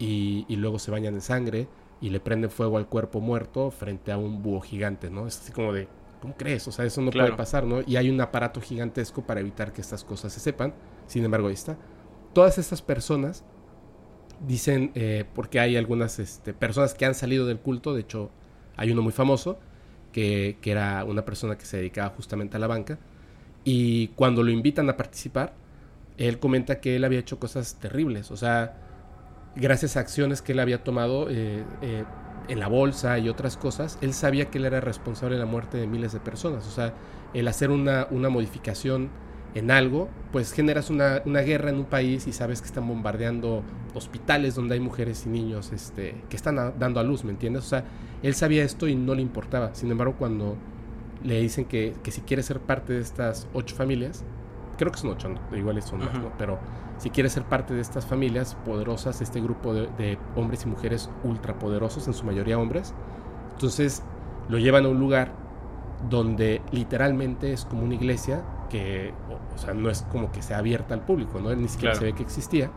y, luego se bañan en sangre y le prenden fuego al cuerpo muerto frente a un búho gigante, ¿no? Es así como de, ¿cómo crees? O sea, eso no puede pasar, ¿no? Y hay un aparato gigantesco para evitar que estas cosas se sepan. Sin embargo, ahí está. Todas estas personas dicen, eh, porque hay algunas este, personas que han salido del culto, de hecho, hay uno muy famoso, que, que era una persona que se dedicaba justamente a la banca, y cuando lo invitan a participar, él comenta que él había hecho cosas terribles, o sea, gracias a acciones que él había tomado eh, eh, en la bolsa y otras cosas, él sabía que él era responsable de la muerte de miles de personas. O sea, el hacer una, una modificación en algo, pues generas una, una, guerra en un país y sabes que están bombardeando hospitales donde hay mujeres y niños este, que están dando a luz, ¿me entiendes? O sea, él sabía esto y no le importaba. Sin embargo, cuando le dicen que, que si quiere ser parte de estas ocho familias, creo que son ocho, igual son más, ¿no? Pero si quieres ser parte de estas familias poderosas, este grupo de, hombres y mujeres ultrapoderosos, en su mayoría hombres, entonces lo llevan a un lugar donde literalmente es como una iglesia que, o, sea, no es como que sea abierta al público, ¿no? Él ni siquiera se ve que existía.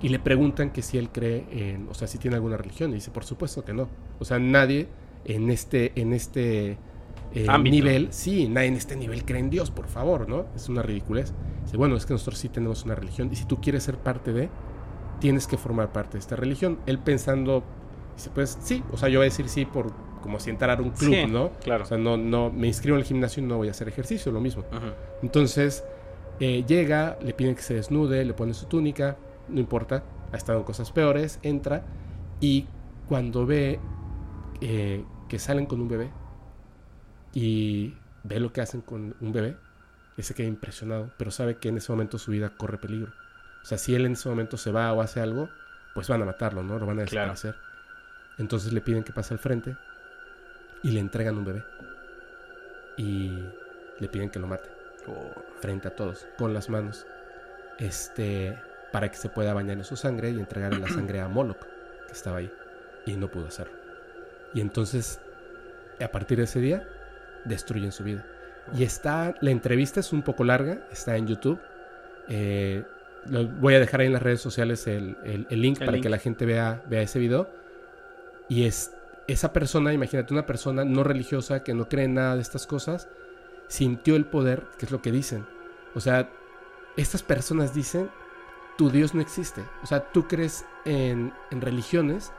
Y le preguntan que si él cree en, o sea, si tiene alguna religión. Y dice, por supuesto que no. O sea, nadie en este, en este eh, nivel, sí, nadie en este nivel cree en Dios, por favor, ¿no? Es una ridiculez. Dice, bueno, es que nosotros sí tenemos una religión y si tú quieres ser parte de, tienes que formar parte de esta religión. Él pensando, dice, pues sí, o sea, yo voy a decir sí por como si entrara a un club, ¿no? Claro. O sea, no, no, me inscribo en el gimnasio y no voy a hacer ejercicio, lo mismo. Entonces, eh, llega, le piden que se desnude, le pone su túnica, no importa, ha estado en cosas peores, entra y cuando ve eh, que salen con un bebé, y ve lo que hacen con un bebé, y se queda impresionado, pero sabe que en ese momento su vida corre peligro. O sea, si él en ese momento se va o hace algo, pues van a matarlo, ¿no? Lo van a desaparecer. Entonces le piden que pase al frente y le entregan un bebé. Y le piden que lo mate. Frente a todos, con las manos. Este, para que se pueda bañar en su sangre y entregar la sangre a Moloch, que estaba ahí. Y no pudo hacerlo. Y entonces, a partir de ese día, destruyen su vida. Y está, la entrevista es un poco larga, está en YouTube. Eh, voy a dejar ahí en las redes sociales el, link para que la gente vea, vea ese video. Y es esa persona, imagínate, una persona no religiosa que no cree en nada de estas cosas, sintió el poder, que es lo que dicen. O sea, estas personas dicen, tu Dios no existe. O sea, tú crees en, en religiones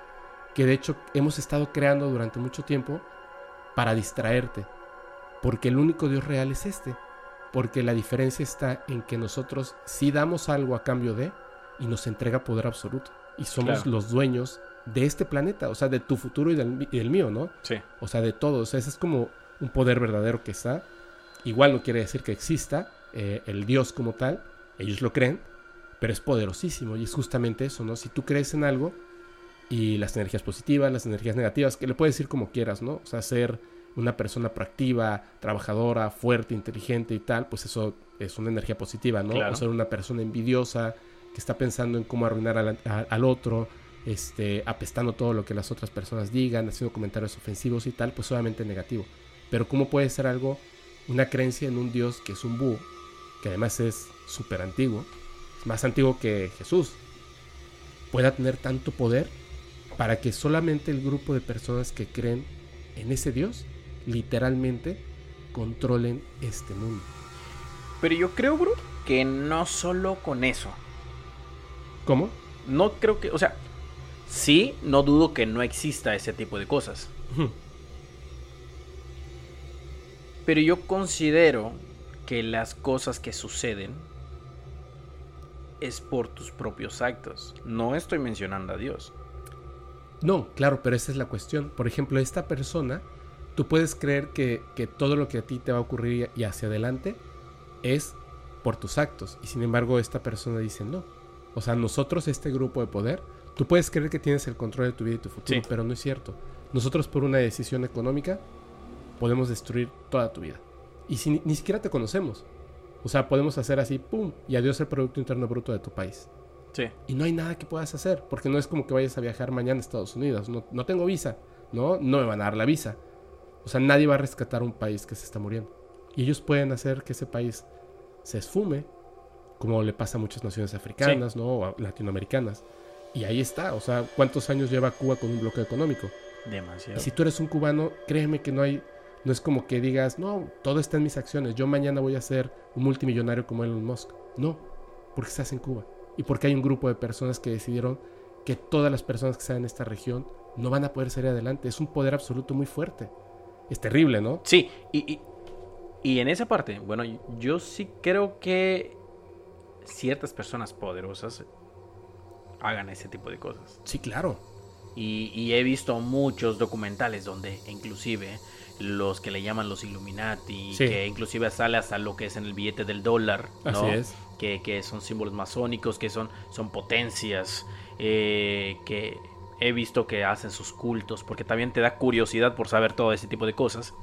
que de hecho hemos estado creando durante mucho tiempo para distraerte porque el único Dios real es este. Porque la diferencia está en que nosotros sí damos algo a cambio de y nos entrega poder absoluto. Y somos los dueños de este planeta, o sea, de tu futuro y del, mío, ¿no? Sí. O sea, de todo. O sea, ese es como un poder verdadero que está. Igual no quiere decir que exista eh, el Dios como tal. Ellos lo creen, pero es poderosísimo. Y es justamente eso, ¿no? Si tú crees en algo y las energías positivas, las energías negativas, que le puedes decir como quieras, ¿no? O sea, ser una persona proactiva, trabajadora, fuerte, inteligente y tal, pues eso es una energía positiva, ¿no? O ser una persona envidiosa que está pensando en cómo arruinar al, otro, este, apestando todo lo que las otras personas digan, haciendo comentarios ofensivos y tal, pues obviamente negativo. Pero ¿cómo puede ser algo, una creencia en un Dios que es un búho, que además es súper antiguo, más antiguo que Jesús, pueda tener tanto poder para que solamente el grupo de personas que creen en ese Dios, literalmente, controlen este mundo? Pero yo creo, bro, que no solo con eso. ¿Cómo? No creo que, o sea, sí, no dudo que no exista ese tipo de cosas. Pero yo considero que las cosas que suceden es por tus propios actos. No estoy mencionando a Dios. No, claro, pero esa es la cuestión. Por ejemplo, esta persona, tú puedes creer que, que todo lo que a ti te va a ocurrir y hacia adelante es por tus actos. Y sin embargo, esta persona dice no. O sea, nosotros, este grupo de poder, tú puedes creer que tienes el control de tu vida y tu futuro, pero no es cierto. Nosotros, por una decisión económica, podemos destruir toda tu vida. Y si ni, siquiera te conocemos. O sea, podemos hacer así, ¡pum! Y adiós el Producto Interno Bruto de tu país. Sí. Y no hay nada que puedas hacer, porque no es como que vayas a viajar mañana a Estados Unidos. No, no tengo visa, ¿no? No me van a dar la visa. O sea, nadie va a rescatar un país que se está muriendo. Y ellos pueden hacer que ese país se esfume, como le pasa a muchas naciones africanas, ¿no? O latinoamericanas. Y ahí está, o sea, ¿cuántos años lleva Cuba con un bloqueo económico? Demasiado. Y si tú eres un cubano, créeme que no hay, no es como que digas, no, todo está en mis acciones, yo mañana voy a ser un multimillonario como Elon Musk. No, porque estás en Cuba. Y porque hay un grupo de personas que decidieron que todas las personas que están en esta región no van a poder salir adelante. Es un poder absoluto muy fuerte. Es terrible, ¿no? Sí, y, y en esa parte, bueno, yo sí creo que ciertas personas poderosas hagan ese tipo de cosas. Sí, claro. Y, he visto muchos documentales donde inclusive los que le llaman los Illuminati, que inclusive sale hasta lo que es en el billete del dólar, ¿no? Así es. Que, son símbolos masónicos, que son, son potencias, eh, que he visto que hacen sus cultos, porque también te da curiosidad por saber todo ese tipo de cosas.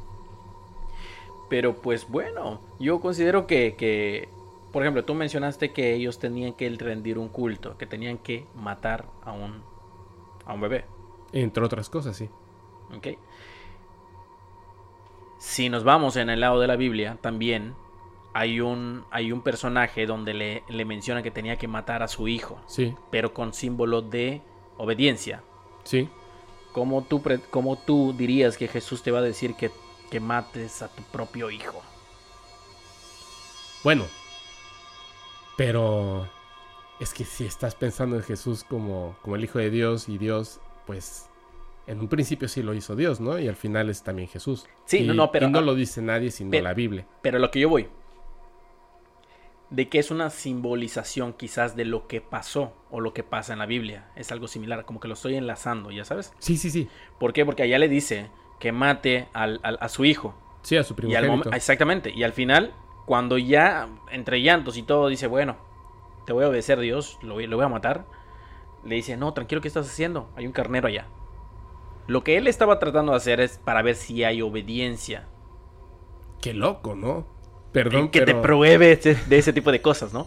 Pero pues bueno, yo considero que, por ejemplo, tú mencionaste que ellos tenían que rendir un culto, que tenían que matar a un, a un bebé. Entre otras cosas, sí. Ok. Si nos vamos en el lado de la Biblia, también hay un, hay un personaje donde le, le menciona que tenía que matar a su hijo. Sí. Pero con símbolo de obediencia. Sí. ¿Cómo tú, ¿Cómo tú dirías que Jesús te va a decir que que mates a tu propio hijo. Bueno, pero es que si estás pensando en Jesús como, como el Hijo de Dios y Dios, pues en un principio sí lo hizo Dios, ¿no? Y al final es también Jesús. Sí, no, no, pero. no lo dice nadie sino la Biblia. Pero lo que yo voy. De que es una simbolización quizás de lo que pasó o lo que pasa en la Biblia. Es algo similar, como que lo estoy enlazando, ¿ya sabes? Sí, sí, sí. ¿Por qué? Porque allá le dice que mate al, a su hijo. Sí, a su primogénito. exactamente. Y al final, cuando ya, entre llantos y todo, dice, bueno, te voy a obedecer Dios, lo voy, lo voy a matar. Le dice, no, tranquilo, ¿qué estás haciendo? Hay un carnero allá. Lo que él estaba tratando de hacer es para ver si hay obediencia. Qué loco, ¿no? Perdón, que te pruebe de ese tipo de cosas, ¿no?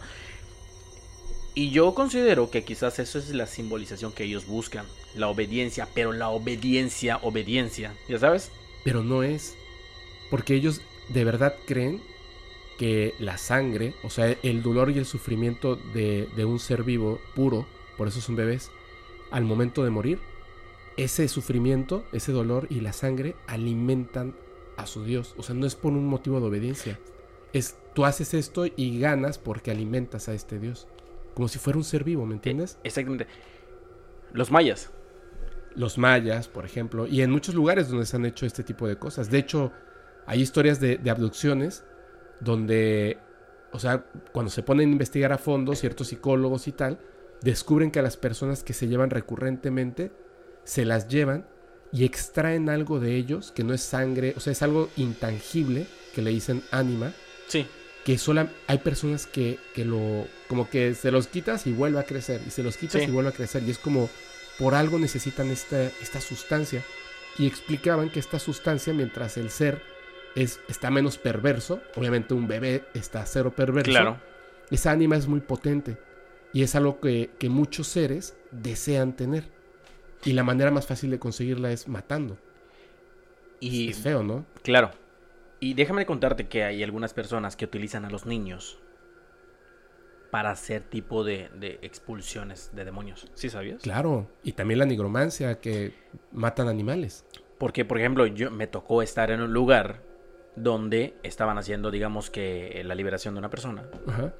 Y yo considero que quizás eso es la simbolización que ellos buscan, la obediencia, pero la obediencia, obediencia, ¿ya sabes? Pero no es, porque ellos de verdad creen que la sangre, o sea, el dolor y el sufrimiento de, de un ser vivo puro, por eso son bebés, al momento de morir, ese sufrimiento, ese dolor y la sangre alimentan a su Dios. O sea, no es por un motivo de obediencia. Es tú haces esto y ganas porque alimentas a este Dios. Como si fuera un ser vivo, ¿me entiendes? Eh, exactamente. Los mayas. Los mayas, por ejemplo, y en muchos lugares donde se han hecho este tipo de cosas. De hecho, hay historias de, abducciones donde, o sea, cuando se ponen a investigar a fondo ciertos psicólogos y tal, descubren que a las personas que se llevan recurrentemente se las llevan y extraen algo de ellos que no es sangre, o sea, es algo intangible que le dicen ánima. Sí que solo hay personas que, que, lo, como que se los quitas y vuelve a crecer, y se los quitas y vuelve a crecer, y es como, por algo necesitan esta, esta sustancia. Y explicaban que esta sustancia, mientras el ser es, está menos perverso, obviamente un bebé está cero perverso, claro. esa ánima es muy potente, y es algo que, que muchos seres desean tener. Y la manera más fácil de conseguirla es matando. Y es feo, ¿no? Claro. Y déjame contarte que hay algunas personas que utilizan a los niños para hacer tipo de, de expulsiones de demonios. ¿Sí sabías? Claro. Y también la nigromancia, que matan animales. Porque, por ejemplo, yo me tocó estar en un lugar donde estaban haciendo, digamos que, la liberación de una persona. Ajá.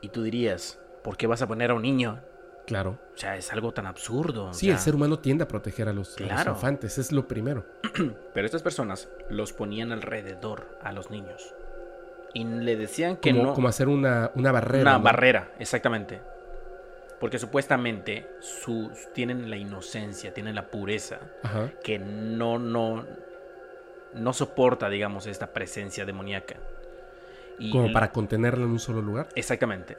Y tú dirías, ¿por qué vas a poner a un niño? Claro. O sea, es algo tan absurdo. o Sí, sea, el ser humano tiende a proteger a los, a los Claro. infantes. Es lo primero. Pero estas personas los ponían alrededor a los niños. Y le decían que Como, no. como hacer una, una barrera. Una ¿no? barrera, exactamente. Porque supuestamente sus, tienen la inocencia, tienen la pureza, Ajá. que no, no, no soporta, digamos, esta presencia demoníaca. Y Como para contenerla en un solo lugar. Exactamente.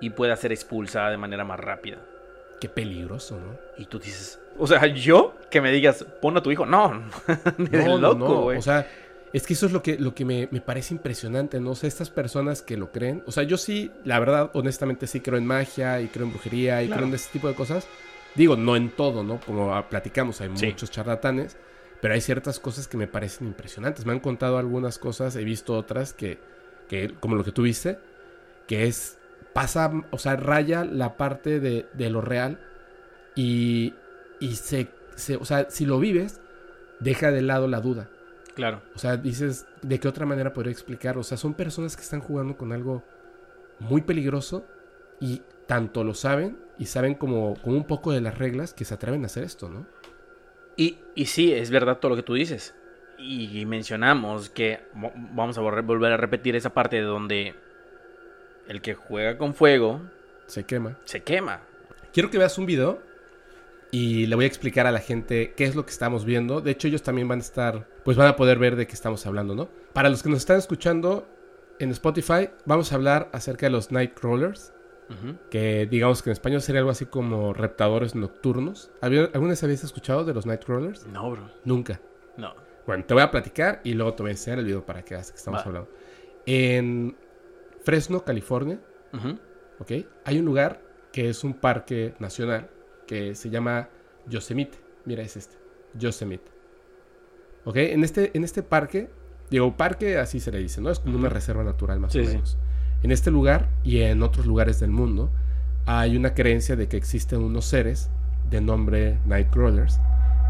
Y puede ser expulsada de manera más rápida. Qué peligroso, ¿no? Y tú dices, o sea, yo que me digas, pon a tu hijo, no, No, loco, no. güey. O sea, es que eso es lo que, lo que me, me parece impresionante, ¿no? O sea, estas personas que lo creen. O sea, yo sí, la verdad, honestamente sí creo en magia y creo en brujería y Claro. creo en este tipo de cosas. Digo, no en todo, ¿no? Como ah, platicamos, hay Sí. muchos charlatanes. Pero hay ciertas cosas que me parecen impresionantes. Me han contado algunas cosas, he visto otras que, que como lo que tú viste, que es, pasa, o sea, raya la parte de, de lo real y, y se, se, o sea, si lo vives, deja de lado la duda. claro. O sea, dices, ¿de qué otra manera podría explicar? O sea, son personas que están jugando con algo muy peligroso y tanto lo saben y saben como, como un poco de las reglas que se atreven a hacer esto, ¿no? Y, y sí, es verdad todo lo que tú dices. Y mencionamos que vamos a volver a repetir esa parte de donde el que juega con fuego Se quema. se quema. Quiero que veas un video y le voy a explicar a la gente qué es lo que estamos viendo. De hecho, ellos también van a estar, pues van a poder ver de qué estamos hablando, ¿no? Para los que nos están escuchando en Spotify, vamos a hablar acerca de los Nightcrawlers. Que digamos que en español sería algo así como reptadores nocturnos. ¿Había- ¿Alguna vez habías escuchado de los Nightcrawlers? No, bro. Nunca. No. Bueno, te voy a platicar y luego te voy a enseñar el video para que veas qué estamos Va. hablando. En Fresno, California. ¿ok? Hay un lugar que es un parque nacional que se llama Yosemite. Mira, es este. Yosemite. ¿Ok? En este, en este parque, digo, parque así se le dice, ¿no? Es como una reserva natural más Sí, o sí. menos. En este lugar y en otros lugares del mundo hay una creencia de que existen unos seres de nombre Nightcrawlers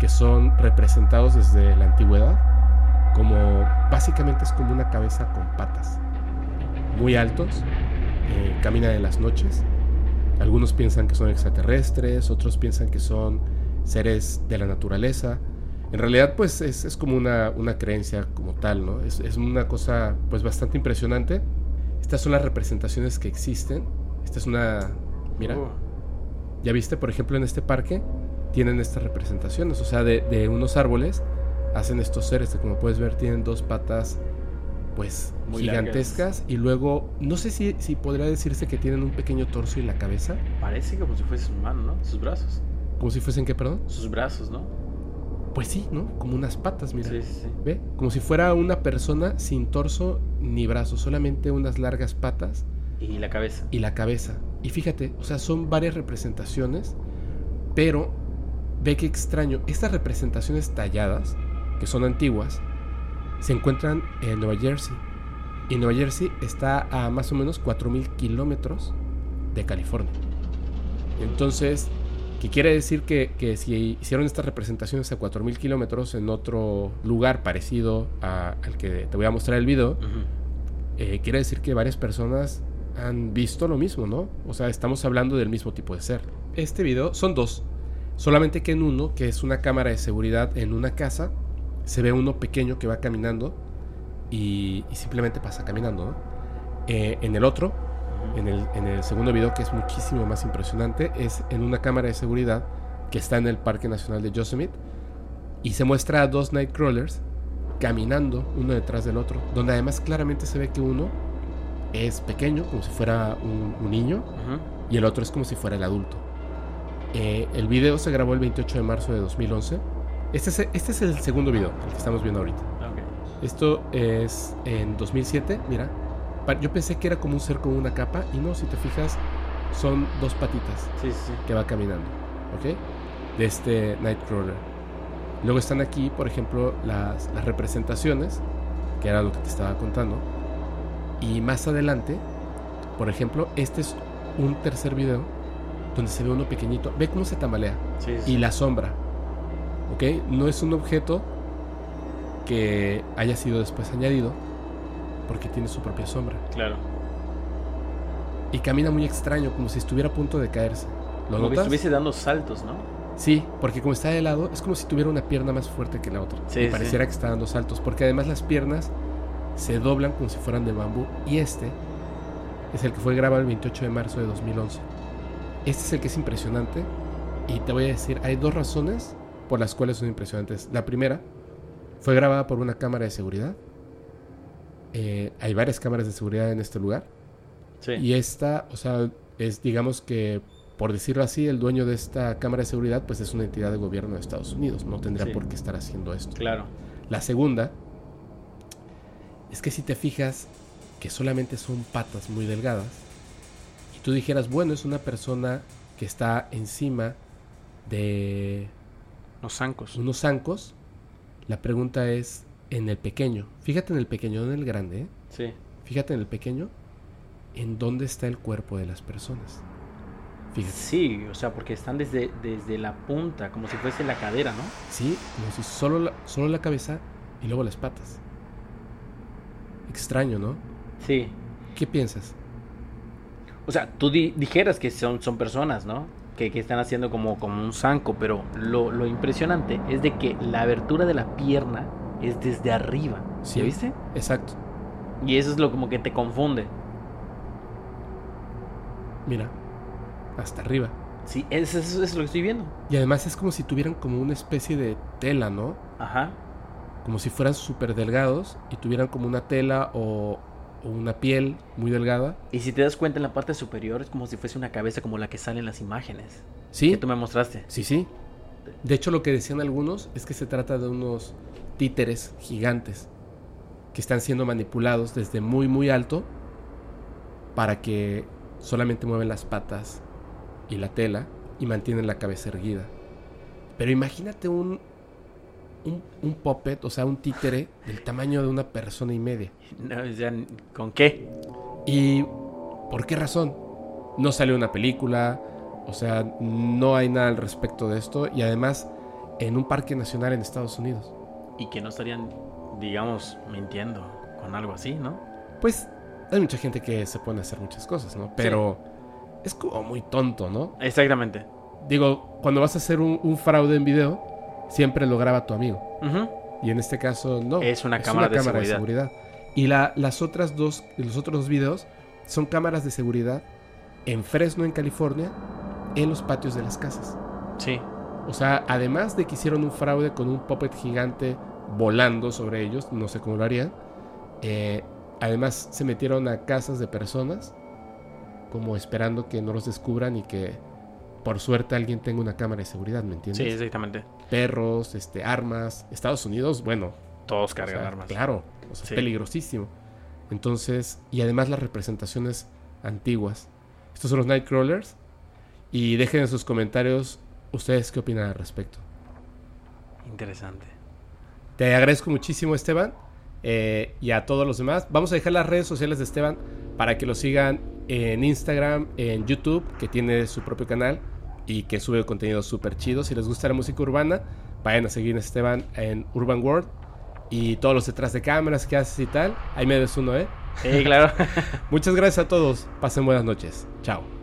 que son representados desde la antigüedad como básicamente es como una cabeza con patas muy altos, eh, caminan en las noches. Algunos piensan que son extraterrestres, otros piensan que son seres de la naturaleza. En realidad, pues es, es como una, una creencia como tal, ¿no? Es, es una cosa, pues bastante impresionante. Estas son las representaciones que existen. Esta es una... Mira, Uh, ya viste, por ejemplo, en este parque tienen estas representaciones. O sea, de, de unos árboles hacen estos seres que como puedes ver tienen dos patas pues Muy gigantescas y luego no sé si, si podría decirse que tienen un pequeño torso y la cabeza parece como si fuese su mano, ¿no? Sus brazos. como si fuesen qué perdón Sus brazos, ¿no? pues sí no como unas patas mira Sí, sí, sí. ve como si fuera una persona sin torso ni brazos solamente unas largas patas Y la cabeza. y la cabeza. Y fíjate, o sea, son varias representaciones, pero ve que extraño, estas representaciones talladas, que son antiguas, se encuentran en Nueva Jersey. Y Nueva Jersey está a más o menos 4.000 kilómetros de California. Entonces, ¿qué quiere decir que, que si hicieron estas representaciones a 4.000 kilómetros en otro lugar parecido a- al que te voy a mostrar el video, eh, quiere decir que varias personas han visto lo mismo, ¿no? O sea, estamos hablando del mismo tipo de ser. Este video son dos. Solamente que en uno, que es una cámara de seguridad en una casa, se ve uno pequeño que va caminando y, y simplemente pasa caminando, ¿no? Eh, en el otro, en el, en el segundo video, que es muchísimo más impresionante, es en una cámara de seguridad que está en el Parque Nacional de Yosemite y se muestra a dos Nightcrawlers caminando uno detrás del otro, donde además claramente se ve que uno es pequeño, como si fuera un, un niño, y el otro es como si fuera el adulto. Eh, el video se grabó el 28 de marzo de 2011. Este es, este es el segundo video, el que estamos viendo ahorita. Ok. Esto es en 2007, mira. Yo pensé que era como un ser con una capa, y no, si te fijas, son dos patitas Sí, sí, que va caminando, ¿ok? de este Nightcrawler. Luego están aquí, por ejemplo, las, las representaciones, que era lo que te estaba contando. Y más adelante, por ejemplo, este es un tercer video donde se ve uno pequeñito. Ve cómo se tambalea. Sí. Y la sombra. ¿Ok? No es un objeto que haya sido después añadido porque tiene su propia sombra. Claro. Y camina muy extraño, como si estuviera a punto de caerse. ¿Lo Como que notas? estuviese dando saltos, ¿no? Sí, porque como está de lado, es como si tuviera una pierna más fuerte que la otra. Sí, y sí. pareciera que está dando saltos, porque además las piernas se doblan como si fueran de bambú. Y este es el que fue grabado el 28 de marzo de 2011. Este es el que es impresionante. Y te voy a decir, hay dos razones por las cuales son impresionantes. La primera, fue grabada por una cámara de seguridad. Eh, hay varias cámaras de seguridad en este lugar. Sí. Y esta, o sea, es digamos que, por decirlo así, el dueño de esta cámara de seguridad, pues es una entidad de gobierno de Estados Unidos. No tendría Sí. por qué estar haciendo esto. Claro. La segunda es que si te fijas que solamente son patas muy delgadas, y tú dijeras, bueno, es una persona que está encima de Los zancos. unos zancos, la pregunta es en el pequeño. Fíjate en el pequeño, no en el grande, ¿eh? Sí. Fíjate en el pequeño, en dónde está el cuerpo de las personas. Fíjate, Sí, o sea, porque están desde, desde la punta, como si fuese la cadera, ¿no? sí, como si solo la, solo la cabeza y luego las patas. Extraño, ¿no? Sí. ¿Qué piensas? O sea, tú di- dijeras que son, son personas, ¿no? Que, que están haciendo como, como un zanco, pero lo, lo impresionante es de que la abertura de la pierna es desde arriba. ¿Sí Sí. viste? Exacto. Y eso es lo como que te confunde. Mira, hasta arriba. Sí, eso, eso es lo que estoy viendo. Y además es como si tuvieran como una especie de tela, ¿no? Ajá. Como si fueran súper delgados y tuvieran como una tela o, o una piel muy delgada. Y si te das cuenta en la parte superior es como si fuese una cabeza como la que sale en las imágenes. ¿Sí? Que tú me mostraste. Sí, sí. De hecho, lo que decían algunos es que se trata de unos títeres gigantes que están siendo manipulados desde muy, muy alto para que solamente mueven las patas y la tela y mantienen la cabeza erguida. Pero imagínate un, un, un puppet, o sea, un títere del tamaño de una persona y media. No, o sea, ¿Con qué? ¿Y por qué razón? No salió una película, o sea, no hay nada al respecto de esto y además en un parque nacional en Estados Unidos. Y que no estarían, digamos, mintiendo con algo así, ¿no? Pues hay mucha gente que se pone a hacer muchas cosas, ¿no? Pero es como muy tonto, ¿no? Exactamente. Digo, cuando vas a hacer un, un fraude en video, siempre lo graba tu amigo. Y en este caso no. Es una cámara de seguridad. Y la- las otras dos, los otros dos videos son cámaras de seguridad en Fresno, en California, en los patios de las casas. Sí. O sea, además de que hicieron un fraude con un puppet gigante volando sobre ellos, no sé cómo lo harían, eh, además se metieron a casas de personas como esperando que no los descubran y que por suerte alguien tenga una cámara de seguridad, ¿me entiendes? Sí, exactamente. Perros, este, armas. Estados Unidos, bueno, Todos o cargan sea, armas. Claro, o sea, Sí. peligrosísimo. Entonces, y además las representaciones antiguas. Estos son los Nightcrawlers. Y dejen en sus comentarios ustedes qué opinan al respecto. Interesante. Te agradezco muchísimo, Esteban. eh, y a todos los demás. Vamos a dejar las redes sociales de Esteban para que lo sigan en Instagram, en YouTube, que tiene su propio canal y que sube contenido súper chido. Si les gusta la música urbana, vayan a seguir a Esteban en Urban World. Y todos los detrás de cámaras que haces y tal. Ahí me des uno, ¿eh? Sí, claro. Muchas gracias a todos. Pasen buenas noches. Chao.